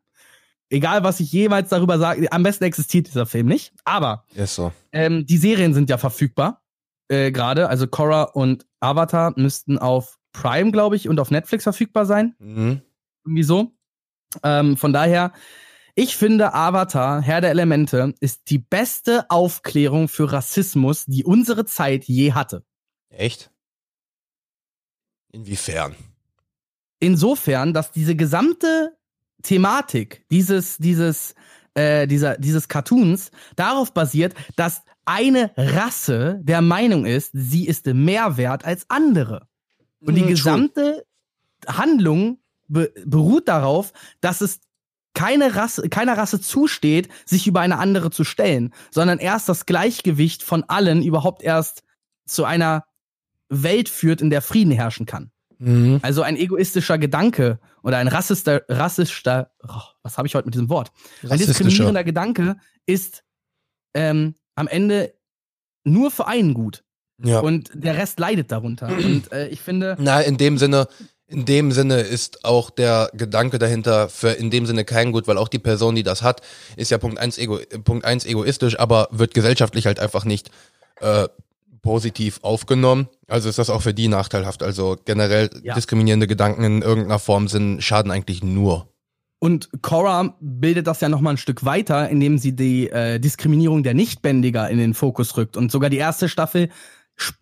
Speaker 3: Egal, was ich jemals darüber sage, am besten existiert dieser Film nicht. Aber
Speaker 2: Ist so.
Speaker 3: ähm, die Serien sind ja verfügbar. Äh, Gerade, also Korra und Avatar müssten auf Prime, glaube ich, und auf Netflix verfügbar sein.
Speaker 2: Mhm.
Speaker 3: Irgendwie so. Ähm, von daher, ich finde, Avatar, Herr der Elemente, ist die beste Aufklärung für Rassismus, die unsere Zeit je hatte.
Speaker 2: Echt? Inwiefern?
Speaker 3: Insofern, dass diese gesamte Thematik dieses, dieses, äh, dieser, dieses Cartoons darauf basiert, dass eine Rasse der Meinung ist, sie ist mehr wert als andere. Und die
Speaker 2: Mhm,
Speaker 3: gesamte Handlung be beruht darauf, dass es keine Rasse, keiner Rasse zusteht, sich über eine andere zu stellen, sondern erst das Gleichgewicht von allen überhaupt erst zu einer Welt führt, in der Frieden herrschen kann.
Speaker 2: Mhm.
Speaker 3: Also ein egoistischer Gedanke oder ein rassistischer, rassistischer, oh, was habe ich heute mit diesem Wort? Ein
Speaker 2: Rassistischer.
Speaker 3: diskriminierender Gedanke ist ähm, am Ende nur für einen gut
Speaker 2: Ja.
Speaker 3: und der Rest leidet darunter. Und äh, ich finde,
Speaker 2: Na, in dem Sinne, in dem Sinne ist auch der Gedanke dahinter für in dem Sinne kein Gut, weil auch die Person, die das hat, ist ja Punkt eins, Ego, Punkt eins egoistisch, aber wird gesellschaftlich halt einfach nicht äh, positiv aufgenommen. Also ist das auch für die nachteilhaft. Also generell
Speaker 3: Ja.
Speaker 2: diskriminierende Gedanken in irgendeiner Form sind, schaden eigentlich nur.
Speaker 3: Und Cora bildet das ja noch mal ein Stück weiter, indem sie die äh, Diskriminierung der Nichtbändiger in den Fokus rückt. Und sogar die erste Staffel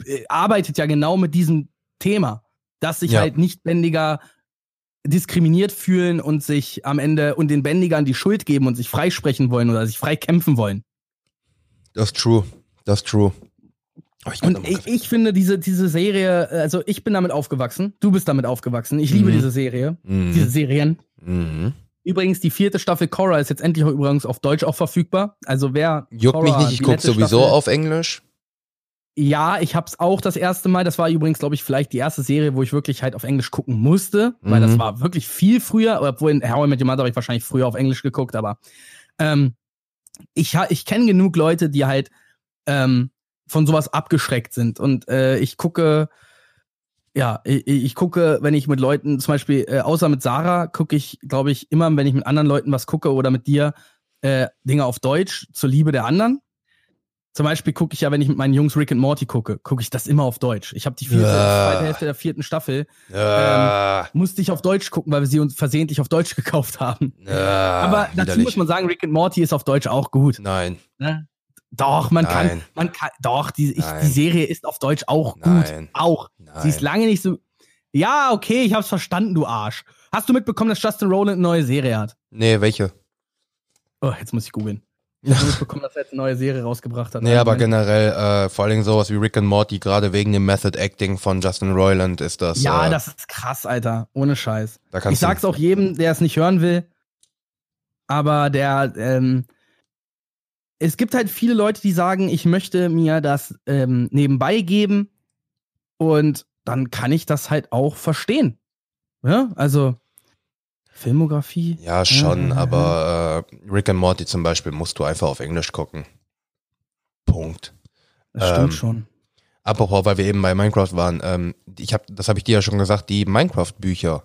Speaker 3: äh, arbeitet ja genau mit diesem Thema, dass sich
Speaker 2: Ja.
Speaker 3: halt Nichtbändiger diskriminiert fühlen und sich am Ende und den Bändigern die Schuld geben und sich freisprechen wollen oder sich frei kämpfen wollen.
Speaker 2: Das ist true. Das ist true. Oh, ich
Speaker 3: Und ich, ich finde diese, diese Serie, also ich bin damit aufgewachsen, du bist damit aufgewachsen, ich liebe
Speaker 2: Mhm.
Speaker 3: diese Serie,
Speaker 2: mhm.
Speaker 3: diese Serien.
Speaker 2: Mhm.
Speaker 3: Übrigens, die vierte Staffel Korra ist jetzt endlich auch übrigens auf Deutsch auch verfügbar. Also wer
Speaker 2: Juckt
Speaker 3: Korra,
Speaker 2: mich nicht, ich
Speaker 3: die
Speaker 2: guck
Speaker 3: letzte
Speaker 2: sowieso
Speaker 3: Staffel-
Speaker 2: auf Englisch.
Speaker 3: Ja, ich hab's auch das erste Mal. Das war übrigens, glaube ich, vielleicht die erste Serie, wo ich wirklich halt auf Englisch gucken musste, weil
Speaker 2: Mhm.
Speaker 3: das war wirklich viel früher. Obwohl in How I Met Your Mother habe ich wahrscheinlich früher auf Englisch geguckt, aber ähm, ich, ich kenne genug Leute, die halt ähm, von sowas abgeschreckt sind. Und äh, ich gucke, ja, ich, ich gucke, wenn ich mit Leuten, zum Beispiel, äh, außer mit Sarah, gucke ich, glaube ich, immer, wenn ich mit anderen Leuten was gucke oder mit dir, äh, Dinge auf Deutsch zur Liebe der anderen. Zum Beispiel gucke ich ja, wenn ich mit meinen Jungs Rick and Morty gucke, gucke ich das immer auf Deutsch. Ich habe die vierte,
Speaker 2: Ja.
Speaker 3: zweite Hälfte der vierten Staffel,
Speaker 2: Ja,
Speaker 3: musste ich auf Deutsch gucken, weil wir sie uns versehentlich auf Deutsch gekauft haben.
Speaker 2: ja,
Speaker 3: Aber dazu
Speaker 2: widerlich.
Speaker 3: muss man sagen, Rick and Morty ist auf Deutsch auch gut.
Speaker 2: Nein,
Speaker 3: Ne? Doch, man kann,
Speaker 2: Nein.
Speaker 3: man kann, doch, die, ich, die Serie ist auf Deutsch auch gut.
Speaker 2: Nein.
Speaker 3: Auch.
Speaker 2: nein.
Speaker 3: Sie ist lange nicht so. Ja, okay, ich hab's verstanden, du Arsch. Hast du mitbekommen, dass Justin Rowland eine neue Serie hat?
Speaker 2: nee, welche?
Speaker 3: Oh, jetzt muss ich googeln. Ich habe mitbekommen, dass er jetzt eine neue Serie rausgebracht hat.
Speaker 2: Nee, aber generell, äh, vor Dingen sowas wie Rick and Morty, gerade wegen dem Method Acting von Justin Roiland ist das.
Speaker 3: Ja,
Speaker 2: äh,
Speaker 3: das ist krass, Alter. Ohne Scheiß. Ich sag's auch jedem, der es nicht hören will. Aber der, ähm, es gibt halt viele Leute, die sagen, ich möchte mir das ähm, nebenbei geben und dann kann ich das halt auch verstehen. Ja, also Filmografie.
Speaker 2: Ja, schon,
Speaker 3: ja,
Speaker 2: aber äh, Rick and Morty zum Beispiel musst du einfach auf Englisch gucken. Punkt.
Speaker 3: Das stimmt
Speaker 2: ähm,
Speaker 3: schon.
Speaker 2: Apropos, weil wir eben bei Minecraft waren, ähm, ich hab, das habe ich dir ja schon gesagt, die Minecraft-Bücher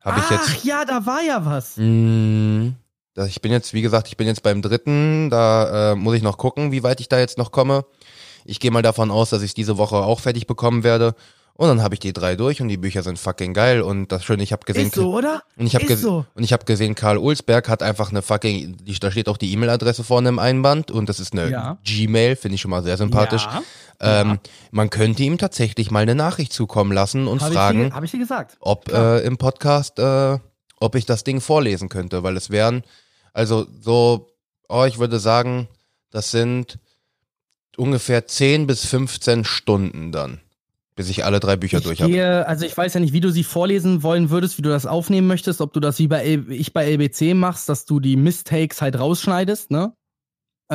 Speaker 2: habe ich
Speaker 3: Ach
Speaker 2: jetzt.
Speaker 3: ja, da war ja was.
Speaker 2: Mm, Das- Ich bin jetzt, wie gesagt, ich bin jetzt beim dritten. Da äh, muss ich noch gucken, wie weit ich da jetzt noch komme. Ich gehe mal davon aus, dass ich diese Woche auch fertig bekommen werde. Und dann habe ich die drei durch und die Bücher sind fucking geil. Und das Schöne, ich habe gesehen,
Speaker 3: Ist so, oder?
Speaker 2: und ich habe
Speaker 3: Ist so.
Speaker 2: und ich habe gesehen, Karl Ulsberg hat einfach eine fucking, die, da steht auch die E-Mail-Adresse vorne im Einband und das ist eine
Speaker 3: Ja.
Speaker 2: Gmail, finde ich schon mal sehr sympathisch.
Speaker 3: Ja.
Speaker 2: Ähm, Man könnte ihm tatsächlich mal eine Nachricht zukommen lassen und
Speaker 3: Habe
Speaker 2: fragen,
Speaker 3: ich, hab ich dir gesagt.
Speaker 2: ob äh, im Podcast, äh, ob ich das Ding vorlesen könnte, weil es wären, also so, oh, ich würde sagen, das sind ungefähr 10 bis 15 Stunden dann, bis ich alle drei Bücher
Speaker 3: Ich
Speaker 2: durch habe.
Speaker 3: also ich weiß ja nicht, wie du sie vorlesen wollen würdest, wie du das aufnehmen möchtest, ob du das wie bei ich bei LBC machst, dass du die Mistakes halt rausschneidest, ne?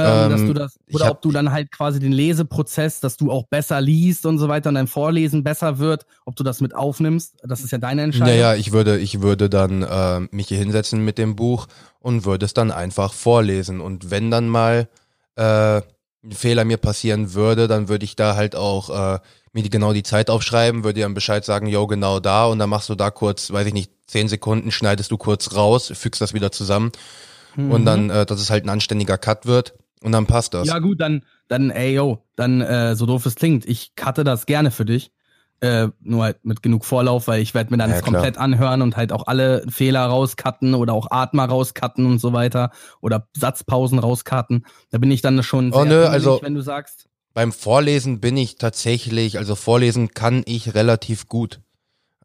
Speaker 3: Ähm, dass
Speaker 2: Ähm,
Speaker 3: du das, oder
Speaker 2: hab-
Speaker 3: ob du dann halt quasi den Leseprozess, dass du auch besser liest und so weiter und dein Vorlesen besser wird, ob du das mit aufnimmst, das ist ja deine Entscheidung.
Speaker 2: Naja, ich würde, ich würde dann äh, mich hier hinsetzen mit dem Buch und würde es dann einfach vorlesen. Und wenn dann mal äh, ein Fehler mir passieren würde, dann würde ich da halt auch äh, mir die, genau die Zeit aufschreiben, würde dir dann Bescheid sagen, yo, genau da, und dann machst du da kurz, weiß ich nicht, zehn Sekunden, schneidest du kurz raus, fügst das wieder zusammen und
Speaker 3: Mhm.
Speaker 2: dann, äh, dass es halt ein anständiger Cut wird und dann passt das.
Speaker 3: Ja, gut, dann, dann, ey, yo, dann, äh, so doof es klingt, ich cutte das gerne für dich. Äh, nur halt mit genug Vorlauf, weil ich werde mir dann
Speaker 2: Ja,
Speaker 3: das
Speaker 2: klar.
Speaker 3: komplett anhören und halt auch alle Fehler rauscutten oder auch Atmer rauscutten und so weiter oder Satzpausen rauscutten. Da bin ich dann schon
Speaker 2: Oh,
Speaker 3: sehr
Speaker 2: nö,
Speaker 3: pingelig,
Speaker 2: also-
Speaker 3: wenn du sagst.
Speaker 2: Beim Vorlesen bin ich tatsächlich, also Vorlesen kann ich relativ gut.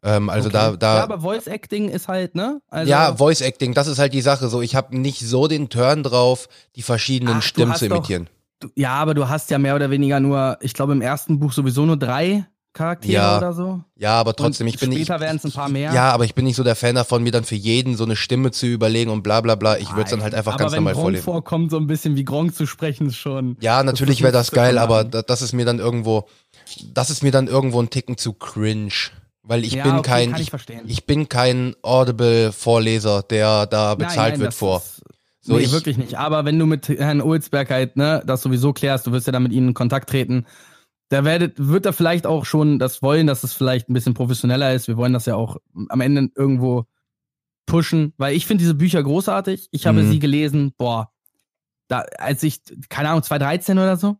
Speaker 2: Ähm, also
Speaker 3: Okay.
Speaker 2: da, da.
Speaker 3: ja, aber Voice Acting ist halt, ne? Also,
Speaker 2: ja, Voice Acting, das ist halt die Sache. So, ich habe nicht so den Turn drauf, die verschiedenen
Speaker 3: Ach,
Speaker 2: Stimmen zu
Speaker 3: doch-
Speaker 2: imitieren.
Speaker 3: du, ja, aber du hast ja mehr oder weniger nur, ich glaube im ersten Buch sowieso nur drei Charaktere
Speaker 2: Ja.
Speaker 3: oder so.
Speaker 2: Ja, aber trotzdem,
Speaker 3: und
Speaker 2: ich bin nicht.
Speaker 3: Später werden es ein paar mehr.
Speaker 2: Ja, aber ich bin nicht so der Fan davon, mir dann für jeden so eine Stimme zu überlegen und bla bla bla. Ich würde es dann halt einfach
Speaker 3: aber
Speaker 2: ganz
Speaker 3: wenn
Speaker 2: normal
Speaker 3: Gronk
Speaker 2: vorlesen.
Speaker 3: vorkommt, so ein bisschen wie Gronk zu sprechen, schon.
Speaker 2: Ja, natürlich
Speaker 3: das
Speaker 2: wäre das
Speaker 3: müsstest du
Speaker 2: geil, aber das ist mir dann irgendwo, das ist mir dann irgendwo ein Ticken zu cringe. Weil ich
Speaker 3: Ja,
Speaker 2: bin
Speaker 3: okay,
Speaker 2: kein,
Speaker 3: ich
Speaker 2: ich, bin kein Audible-Vorleser, der da bezahlt
Speaker 3: Nein, nein,
Speaker 2: wird vor.
Speaker 3: Ist,
Speaker 2: So,
Speaker 3: nee,
Speaker 2: ich-
Speaker 3: wirklich nicht. Aber wenn du mit Herrn Ulzberg halt, ne, das sowieso klärst, du wirst ja dann mit ihnen in Kontakt treten, da werdet, wird er vielleicht auch schon das wollen, dass es vielleicht ein bisschen professioneller ist. Wir wollen das ja auch am Ende irgendwo pushen, weil ich finde diese Bücher großartig. Ich habe
Speaker 2: Mhm.
Speaker 3: sie gelesen, boah, da, als ich, keine Ahnung, 2013 oder so,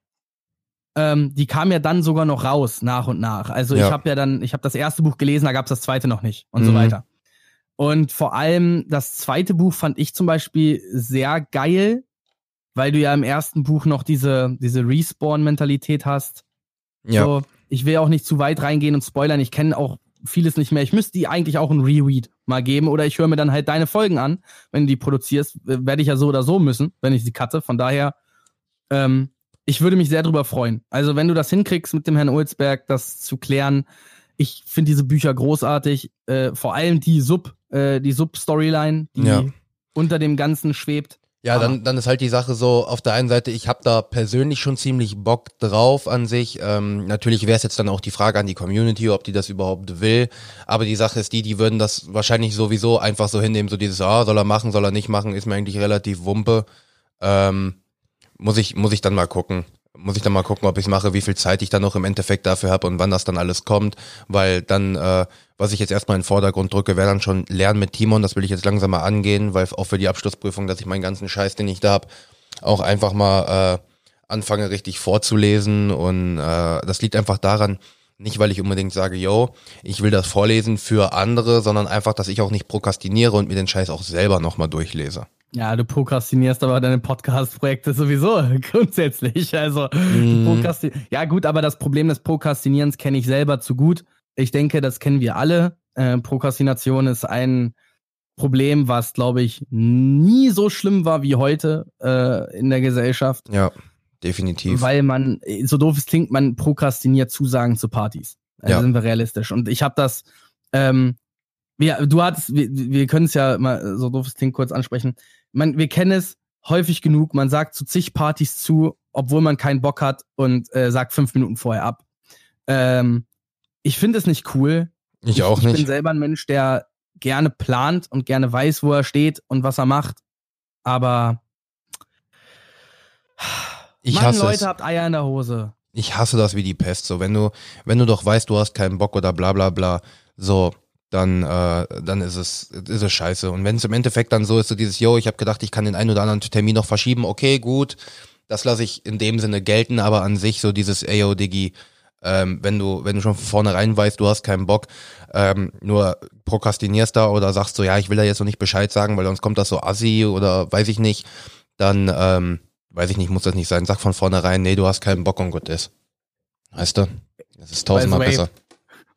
Speaker 3: ähm, die kam ja dann sogar noch raus, nach und nach. Also
Speaker 2: Ja.
Speaker 3: ich habe ja dann, ich habe das erste Buch gelesen, da gab es das zweite noch nicht und so
Speaker 2: Mhm.
Speaker 3: weiter. Und vor allem das zweite Buch fand ich zum Beispiel sehr geil, weil du ja im ersten Buch noch diese, diese Respawn-Mentalität hast.
Speaker 2: Ja.
Speaker 3: So, ich will auch nicht zu weit reingehen und spoilern. Ich kenne auch vieles nicht mehr. Ich müsste die eigentlich auch ein Reread mal geben oder ich höre mir dann halt deine Folgen an. Wenn du die produzierst, werde ich ja so oder so müssen, wenn ich sie cutte. Von daher, ähm, ich würde mich sehr drüber freuen. Also, wenn du das hinkriegst mit dem Herrn Ulzberg, das zu klären. Ich finde diese Bücher großartig. Äh, vor allem die Sub, äh, die Sub-Storyline, die
Speaker 2: Ja.
Speaker 3: unter dem Ganzen schwebt.
Speaker 2: Ja,
Speaker 3: Aber-
Speaker 2: dann, dann ist halt die Sache so, auf der einen Seite, ich habe da persönlich schon ziemlich Bock drauf an sich. Ähm, natürlich wäre es jetzt dann auch die Frage an die Community, ob die das überhaupt will. Aber die Sache ist die, die würden das wahrscheinlich sowieso einfach so hinnehmen, so dieses, ah, soll er machen, soll er nicht machen, ist mir eigentlich relativ Wumpe. Ähm, muss ich, muss ich dann mal gucken. Muss ich dann mal gucken, ob ich es mache, wie viel Zeit ich dann noch im Endeffekt dafür habe und wann das dann alles kommt. Weil dann, äh, was ich jetzt erstmal in den Vordergrund drücke, wäre dann schon Lernen mit Timon. Das will ich jetzt langsam mal angehen, weil auch für die Abschlussprüfung, dass ich meinen ganzen Scheiß, den ich da hab, auch einfach mal äh, anfange richtig vorzulesen. Und äh, das liegt einfach daran, nicht weil ich unbedingt sage, yo, ich will das vorlesen für andere, sondern einfach, dass ich auch nicht prokrastiniere und mir den Scheiß auch selber nochmal durchlese.
Speaker 3: Ja, du prokrastinierst aber deine Podcast-Projekte sowieso grundsätzlich. Also,
Speaker 2: Mm.
Speaker 3: ja gut, aber das Problem des Prokrastinierens kenne ich selber zu gut. Ich denke, das kennen wir alle. Äh, Prokrastination ist ein Problem, was, glaube ich, nie so schlimm war wie heute äh, in der Gesellschaft,
Speaker 2: Ja, definitiv.
Speaker 3: weil man, so doof es klingt, man prokrastiniert Zusagen zu Partys. Also
Speaker 2: Ja.
Speaker 3: sind wir realistisch. Und ich habe das, ähm, wir, du hattest, wir, wir können es ja mal, so doof es klingt, kurz ansprechen. Man, wir kennen es häufig genug, man sagt zu zig Partys zu, obwohl man keinen Bock hat und äh, sagt fünf Minuten vorher ab. Ähm, ich finde es nicht cool.
Speaker 2: ich auch
Speaker 3: ich bin
Speaker 2: nicht.
Speaker 3: selber ein Mensch, der gerne plant und gerne weiß, wo er steht und was er macht. Aber
Speaker 2: Ich
Speaker 3: Mann,
Speaker 2: hasse
Speaker 3: Leute,
Speaker 2: es.
Speaker 3: habt Eier in der Hose.
Speaker 2: Ich hasse das wie die Pest. So, wenn du, wenn du doch weißt, du hast keinen Bock oder bla bla bla, so, dann, äh, dann ist es, ist es scheiße. Und wenn es im Endeffekt dann so ist, so dieses, yo, ich habe gedacht, ich kann den einen oder anderen Termin noch verschieben, okay, gut, das lasse ich in dem Sinne gelten, aber an sich so dieses, ey, yo, Diggi, ähm, wenn du, wenn du schon von vornherein weißt, du hast keinen Bock, ähm, nur prokrastinierst da oder sagst so, ja, ich will da jetzt noch nicht Bescheid sagen, weil sonst kommt das so assi oder weiß ich nicht, dann, ähm, weiß ich nicht, muss das nicht sein. Sag von vornherein, nee, du hast keinen Bock und gut ist. Weißt du? Das ist tausendmal besser.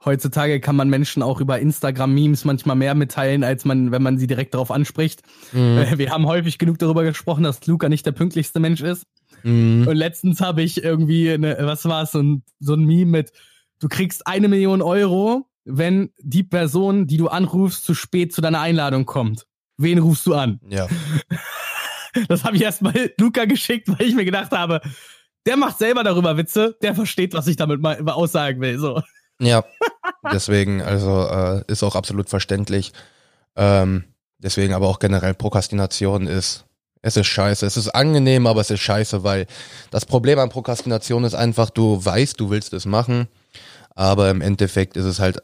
Speaker 3: Heutzutage kann man Menschen auch über Instagram-Memes manchmal mehr mitteilen, als man, wenn man sie direkt darauf anspricht.
Speaker 2: Mhm.
Speaker 3: Äh, Wir haben häufig genug darüber gesprochen, dass Luca nicht der pünktlichste Mensch ist.
Speaker 2: Mhm.
Speaker 3: Und letztens habe ich irgendwie, eine, was war es, so ein, so ein Meme mit, du kriegst eine Million Euro, wenn die Person, die du anrufst, zu spät zu deiner Einladung kommt. Wen rufst du an?
Speaker 2: Ja.
Speaker 3: Das habe ich erstmal Luca geschickt, weil ich mir gedacht habe, der macht selber darüber Witze, der versteht, was ich damit mal aussagen will. So.
Speaker 2: Ja, deswegen, also äh, ist auch absolut verständlich. Ähm, deswegen aber auch generell Prokrastination ist, es ist scheiße. Es ist angenehm, aber es ist scheiße, weil das Problem an Prokrastination ist einfach, du weißt, du willst es machen, aber im Endeffekt ist es halt,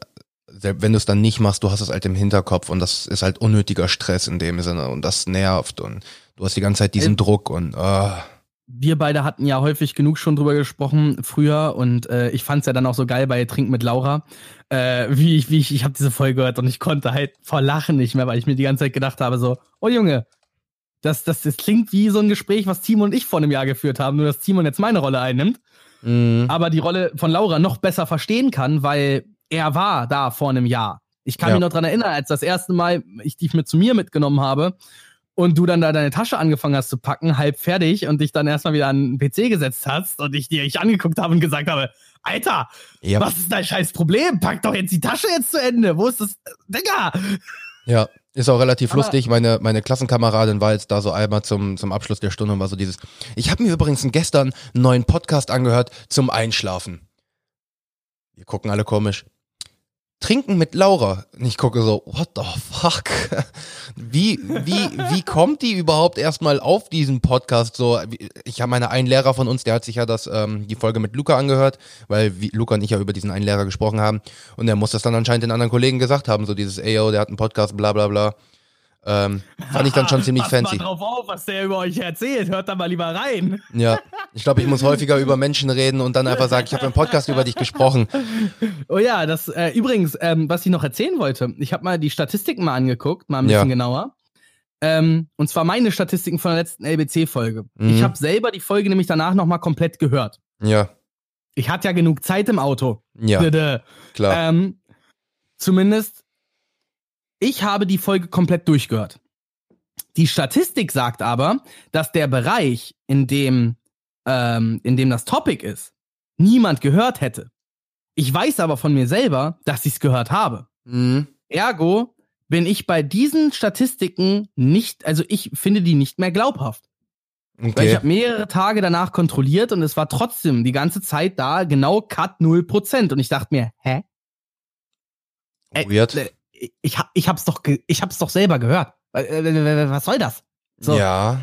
Speaker 2: wenn du es dann nicht machst, du hast es halt im Hinterkopf und das ist halt unnötiger Stress in dem Sinne und das nervt und du hast die ganze Zeit diesen
Speaker 3: Ähm,
Speaker 2: Druck und ah,
Speaker 3: wir beide hatten ja häufig genug schon drüber gesprochen früher und äh, ich fand's ja dann auch so geil bei Trink mit Laura, äh, wie ich, wie ich, ich habe diese Folge gehört und ich konnte halt vor Lachen nicht mehr, weil ich mir die ganze Zeit gedacht habe so, oh Junge, das, das, das klingt wie so ein Gespräch, was Timon und ich vor einem Jahr geführt haben, nur dass Timon jetzt meine Rolle einnimmt,
Speaker 2: mh,
Speaker 3: aber die Rolle von Laura noch besser verstehen kann, weil er war da vor einem Jahr. Ich kann
Speaker 2: Ja.
Speaker 3: mich noch dran erinnern, als das erste Mal ich dich mit zu mir mitgenommen habe und du dann da deine Tasche angefangen hast zu packen, halb fertig und dich dann erstmal wieder an den PC gesetzt hast und ich dir ich angeguckt habe und gesagt habe, Alter,
Speaker 2: ja,
Speaker 3: was ist dein scheiß Problem? Pack doch jetzt die Tasche jetzt zu Ende. Wo ist das? Digga!
Speaker 2: Ja, ist auch relativ
Speaker 3: Aber-
Speaker 2: lustig. Meine, meine Klassenkameradin war jetzt da so einmal zum, zum Abschluss der Stunde und war so dieses. Ich habe mir übrigens gestern einen neuen Podcast angehört zum Einschlafen. Wir gucken alle komisch. Trinken mit Laura. Und ich gucke so, what the fuck? Wie, wie, wie kommt die überhaupt erstmal auf diesen Podcast? So, ich habe meine einen Lehrer von uns, der hat sich ja das, ähm, die Folge mit Luca angehört, weil Luca und ich ja über diesen einen Lehrer gesprochen haben. Und er muss das dann anscheinend den anderen Kollegen gesagt haben, so dieses, ey yo, der hat einen Podcast, bla bla bla. Ähm, fand ich dann schon ziemlich
Speaker 3: Pass
Speaker 2: fancy.
Speaker 3: mal drauf auf, was der über euch erzählt. Hört da mal lieber rein.
Speaker 2: Ja, ich glaube, ich muss häufiger über Menschen reden und dann einfach sagen, ich habe im Podcast über dich gesprochen.
Speaker 3: Oh ja, das äh, übrigens, ähm, was ich noch erzählen wollte, ich habe mal die Statistiken mal angeguckt, mal ein
Speaker 2: Ja.
Speaker 3: bisschen genauer. Ähm, und zwar meine Statistiken von der letzten LBC-Folge.
Speaker 2: Mhm.
Speaker 3: Ich habe selber die Folge nämlich danach nochmal komplett gehört.
Speaker 2: Ja,
Speaker 3: Ich hatte ja genug Zeit im Auto.
Speaker 2: ja,
Speaker 3: Dödö.
Speaker 2: klar.
Speaker 3: Ähm, zumindest, ich habe die Folge komplett durchgehört. Die Statistik sagt aber, dass der Bereich, in dem, ähm, in dem das Topic ist, niemand gehört hätte. Ich weiß aber von mir selber, dass ich es gehört habe.
Speaker 2: Mhm.
Speaker 3: Ergo bin ich bei diesen Statistiken nicht, also ich finde die nicht mehr glaubhaft. Weil ich
Speaker 2: Okay.
Speaker 3: habe mehrere Tage danach kontrolliert und es war trotzdem die ganze Zeit da genau Cut 0%. Und ich dachte mir, hä?
Speaker 2: Weird.
Speaker 3: äh, Ich, hab, ich hab's doch, ich hab's doch selber gehört. Äh, äh, äh, Was soll das? So,
Speaker 2: Ja.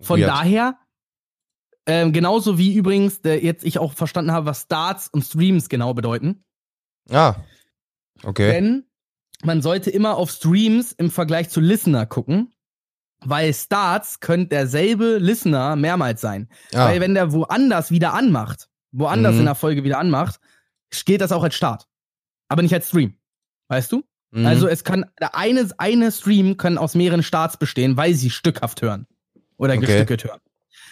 Speaker 3: von
Speaker 2: weird.
Speaker 3: daher, ähm, genauso wie übrigens der, jetzt ich auch verstanden habe, was Starts und Streams genau bedeuten.
Speaker 2: Ah. Okay.
Speaker 3: Denn man sollte immer auf Streams im Vergleich zu Listener gucken, weil Starts könnte derselbe Listener mehrmals sein.
Speaker 2: Ah.
Speaker 3: Weil wenn der woanders wieder anmacht, woanders
Speaker 2: Mhm.
Speaker 3: in der Folge wieder anmacht, geht das auch als Start. Aber nicht als Stream. Weißt du?
Speaker 2: Mhm.
Speaker 3: Also es kann eine, eine Stream können aus mehreren Starts bestehen, weil sie stückhaft hören. Oder
Speaker 2: Okay.
Speaker 3: gestückelt hören.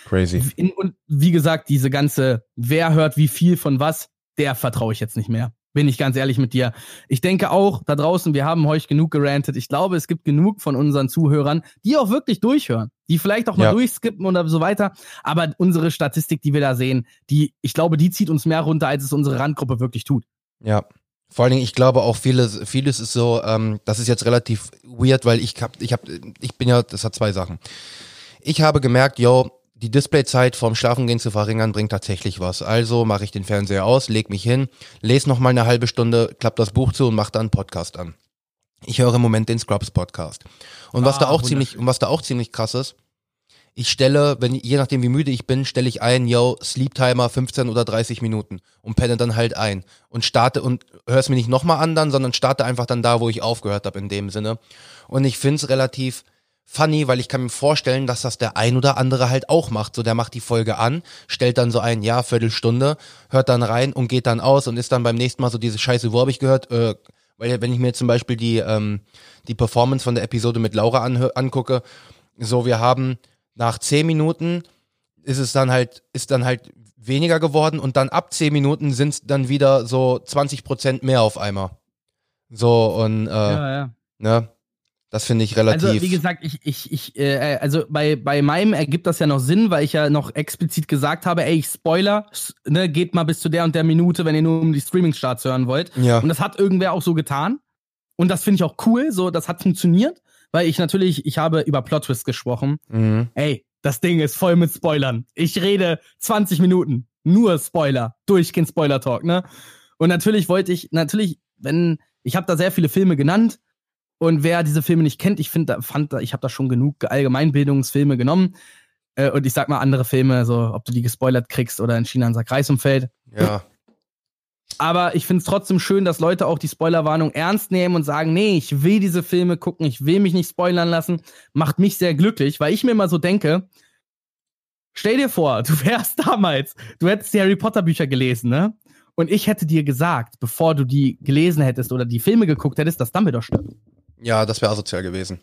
Speaker 2: Crazy.
Speaker 3: In, und wie gesagt, diese ganze, wer hört wie viel von was, der vertraue ich jetzt nicht mehr. Bin ich ganz ehrlich mit dir. Ich denke auch, da draußen, wir haben euch genug gerantet. Ich glaube, es gibt genug von unseren Zuhörern, die auch wirklich durchhören, die vielleicht auch mal
Speaker 2: Ja.
Speaker 3: durchskippen oder so weiter. Aber unsere Statistik, die wir da sehen, die, ich glaube, die zieht uns mehr runter, als es unsere Randgruppe wirklich tut.
Speaker 2: Ja. Vor allen Dingen, ich glaube auch vieles, vieles ist so, ähm, das ist jetzt relativ weird, weil ich hab, ich hab, ich bin ja, das hat zwei Sachen. Ich habe gemerkt, yo, die Displayzeit vorm Schlafengehen zu verringern bringt tatsächlich was. Also mache ich den Fernseher aus, leg mich hin, lese noch mal eine halbe Stunde, klapp das Buch zu und mach dann einen Podcast an. Ich höre im Moment den Scrubs Podcast. Und was
Speaker 3: Ah,
Speaker 2: da auch ziemlich, und was da auch ziemlich krass ist, ich stelle, wenn je nachdem wie müde ich bin, stelle ich ein, yo, Sleep Timer 15 oder 30 Minuten und penne dann halt ein und starte und höre es mir nicht nochmal an dann, sondern starte einfach dann da, wo ich aufgehört habe in dem Sinne. Und ich find's relativ funny, weil ich kann mir vorstellen, dass das der ein oder andere halt auch macht. So, der macht die Folge an, stellt dann so ein, ja, Viertelstunde, hört dann rein und geht dann aus und ist dann beim nächsten Mal so diese Scheiße, wo habe ich gehört, äh, weil wenn ich mir zum Beispiel die, ähm, die Performance von der Episode mit Laura angucke, so, wir haben nach zehn Minuten ist es dann halt, ist dann halt weniger geworden und dann ab zehn Minuten sind es dann wieder so 20 Prozent mehr auf einmal. So, und äh,
Speaker 3: Ja, ja.
Speaker 2: ne, das finde ich relativ.
Speaker 3: Also wie gesagt, ich, ich, ich, äh, also bei, bei meinem ergibt das ja noch Sinn, weil ich ja noch explizit gesagt habe, ey, ich Spoiler, ne, geht mal bis zu der und der Minute, wenn ihr nur um die Streaming-Starts hören wollt.
Speaker 2: ja,
Speaker 3: Und das hat irgendwer auch so getan. Und das finde ich auch cool, so, das hat funktioniert, weil ich natürlich, ich habe über Plot Twist gesprochen.
Speaker 2: mhm.
Speaker 3: Ey, das Ding ist voll mit Spoilern. Ich rede 20 Minuten, nur Spoiler, durchgehend Spoiler-Talk, ne? Und natürlich wollte ich, natürlich, wenn, ich habe da sehr viele Filme genannt und wer diese Filme nicht kennt, ich finde, da fand, ich habe da schon genug Allgemeinbildungsfilme genommen. Äh, und ich sag mal andere Filme, so ob du die gespoilert kriegst oder in China ein Sack Reis umfällt.
Speaker 2: ja,
Speaker 3: Aber ich finde es trotzdem schön, dass Leute auch die Spoilerwarnung ernst nehmen und sagen, nee, ich will diese Filme gucken, ich will mich nicht spoilern lassen. Macht mich sehr glücklich, weil ich mir immer so denke, stell dir vor, du wärst damals, du hättest die Harry Potter Bücher gelesen, ne? Und ich hätte dir gesagt, bevor du die gelesen hättest oder die Filme geguckt hättest, dass Dumbledore stirbt.
Speaker 2: ja, das wäre asozial gewesen.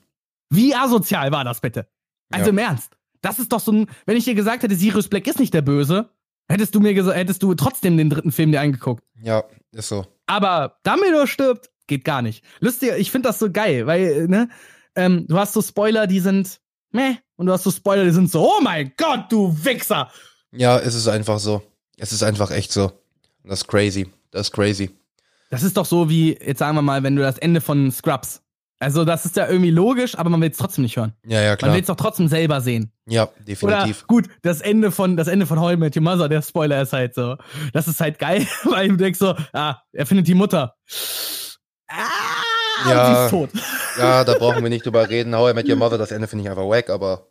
Speaker 3: Wie asozial war das bitte? Also
Speaker 2: Ja.
Speaker 3: im Ernst. Das ist doch so ein, wenn ich dir gesagt hätte, Sirius Black ist nicht der Böse, hättest du mir gesagt, hättest du trotzdem den dritten Film dir angeguckt.
Speaker 2: Ja, ist so.
Speaker 3: Aber Dumbledore stirbt, geht gar nicht. Lustig, ich finde das so geil, weil, ne, ähm, du hast so Spoiler, die sind meh, und du hast so Spoiler, die sind so, oh mein Gott, du Wichser!
Speaker 2: Ja, es ist einfach so. Es ist einfach echt so. Das ist crazy. Das ist crazy.
Speaker 3: Das ist doch so wie, jetzt sagen wir mal, wenn du das Ende von Scrubs. Also, das ist ja irgendwie logisch, aber man will es trotzdem nicht hören.
Speaker 2: Ja, ja,
Speaker 3: Man
Speaker 2: klar.
Speaker 3: will es doch trotzdem selber sehen.
Speaker 2: Ja, definitiv.
Speaker 3: Oder gut, das Ende von das Ende von How I Met Your Mother, der Spoiler ist halt so. Das ist halt geil, weil du denkst so, ah, er findet die Mutter. Ah,
Speaker 2: Ja.
Speaker 3: und sie ist tot.
Speaker 2: Ja, da brauchen wir nicht drüber reden. How I Met Your Mother, das Ende finde ich einfach wack, aber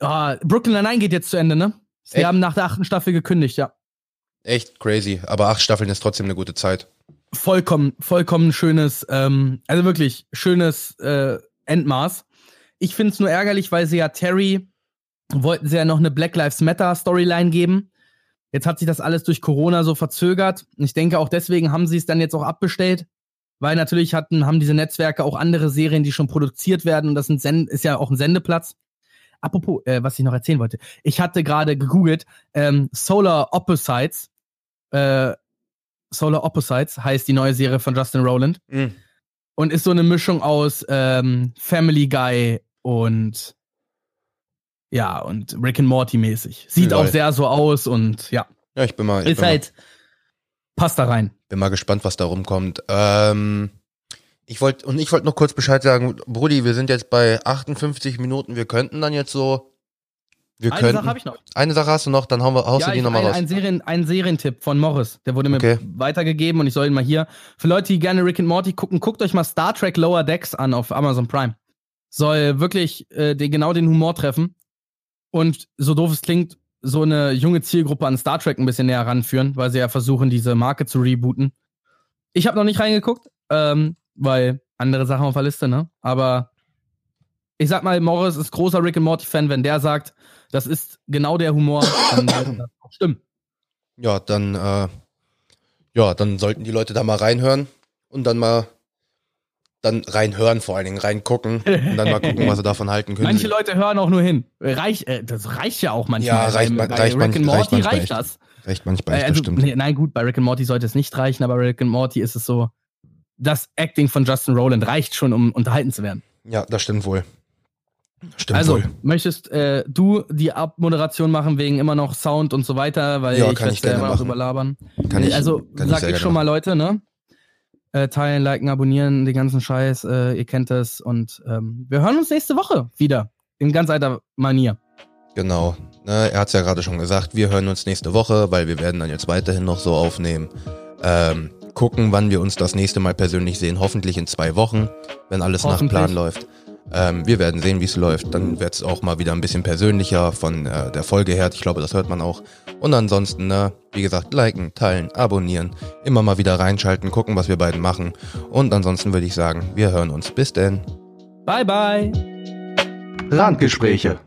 Speaker 3: Ah, Brooklyn Nine-Nine geht jetzt zu Ende, ne? Sie
Speaker 2: Echt?
Speaker 3: haben nach der achten Staffel gekündigt, ja.
Speaker 2: echt crazy. Aber acht Staffeln ist trotzdem eine gute Zeit.
Speaker 3: Vollkommen, vollkommen schönes, ähm, also wirklich schönes äh, Endmaß. Ich finde es nur ärgerlich, weil sie ja Terry wollten sie ja noch eine Black Lives Matter Storyline geben. Jetzt hat sich das alles durch Corona so verzögert. Ich denke auch deswegen haben sie es dann jetzt auch abbestellt, weil natürlich hatten haben diese Netzwerke auch andere Serien, die schon produziert werden und das ist ja auch ein Sendeplatz. Apropos, äh, was ich noch erzählen wollte. Ich hatte gerade gegoogelt, ähm, Solar Opposites, äh, Solar Opposites heißt die neue Serie von Justin Rowland
Speaker 2: Mhm.
Speaker 3: und ist so eine Mischung aus ähm, Family Guy und ja, und Rick and Morty mäßig. Sieht
Speaker 2: Lol.
Speaker 3: auch sehr so aus und ja,
Speaker 2: Ja, ich bin mal, ich
Speaker 3: ist
Speaker 2: bin,
Speaker 3: halt, passt da rein.
Speaker 2: mal, bin mal gespannt, was da rumkommt. Ähm, ich wollte, und ich wollte noch kurz Bescheid sagen, Brudi, wir sind jetzt bei 58 Minuten. Wir könnten dann jetzt so, wir
Speaker 3: Eine
Speaker 2: könnten,
Speaker 3: Sache habe ich noch.
Speaker 2: eine Sache hast du noch, dann hauen wir, haust
Speaker 3: Ja,
Speaker 2: du die nochmal raus.
Speaker 3: ein, Serien, ein Serientipp von Morris, der wurde mir
Speaker 2: Okay.
Speaker 3: weitergegeben und ich soll ihn mal hier. Für Leute, die gerne Rick and Morty gucken, guckt euch mal Star Trek Lower Decks an auf Amazon Prime. Soll wirklich äh, den, genau den Humor treffen und so doof es klingt, so eine junge Zielgruppe an Star Trek ein bisschen näher ranführen, weil sie ja versuchen, diese Marke zu rebooten. Ich habe noch nicht reingeguckt, ähm, weil andere Sachen auf der Liste, ne? Aber ich sag mal, Morris ist großer Rick and Morty Fan, wenn der sagt, das ist genau der Humor, dann stimmen.
Speaker 2: Ja, dann, äh, ja, dann sollten die Leute da mal reinhören und dann mal, dann reinhören vor allen Dingen, reingucken und dann mal gucken, was sie davon halten können.
Speaker 3: Manche Leute hören auch nur hin. Reich, äh, das reicht ja auch manchmal.
Speaker 2: Ja, reicht
Speaker 3: bei,
Speaker 2: man-
Speaker 3: bei
Speaker 2: reicht
Speaker 3: Rick
Speaker 2: man-
Speaker 3: and
Speaker 2: reicht
Speaker 3: Morty
Speaker 2: manchmal
Speaker 3: reicht
Speaker 2: echt.
Speaker 3: das.
Speaker 2: Recht manchmal,
Speaker 3: Äh, also,
Speaker 2: stimmt.
Speaker 3: nee, nein, gut, bei Rick and Morty sollte es nicht reichen, aber bei Rick and Morty ist es so, das Acting von Justin Rowland reicht schon, um unterhalten zu werden.
Speaker 2: Ja, das stimmt wohl. Stimmt
Speaker 3: also,
Speaker 2: wohl.
Speaker 3: möchtest äh, du die Abmoderation machen wegen immer noch Sound und so weiter, weil
Speaker 2: Ja,
Speaker 3: ich
Speaker 2: kann
Speaker 3: werde
Speaker 2: ich gerne
Speaker 3: immer noch
Speaker 2: machen.
Speaker 3: überlabern.
Speaker 2: Kann ich,
Speaker 3: also,
Speaker 2: kann
Speaker 3: sag ich,
Speaker 2: gerne
Speaker 3: schon mal, Leute, ne? Äh, teilen, liken, abonnieren, den ganzen Scheiß, äh, ihr kennt es und ähm, wir hören uns nächste Woche wieder. In ganz alter Manier.
Speaker 2: Genau. Ne, er hat es ja gerade schon gesagt, wir hören uns nächste Woche, weil wir werden dann jetzt weiterhin noch so aufnehmen. Ähm, gucken, wann wir uns das nächste Mal persönlich sehen. Hoffentlich in zwei Wochen, wenn alles nach. Plan läuft. Ähm, wir werden sehen, wie es läuft. Dann wird es auch mal wieder ein bisschen persönlicher von äh, der Folge her. Ich glaube, das hört man auch. Und ansonsten, ne, wie gesagt, liken, teilen, abonnieren, immer mal wieder reinschalten, gucken, was wir beiden machen. Und ansonsten würde ich sagen, wir hören uns. Bis denn.
Speaker 3: Bye, bye.
Speaker 1: Randgespräche.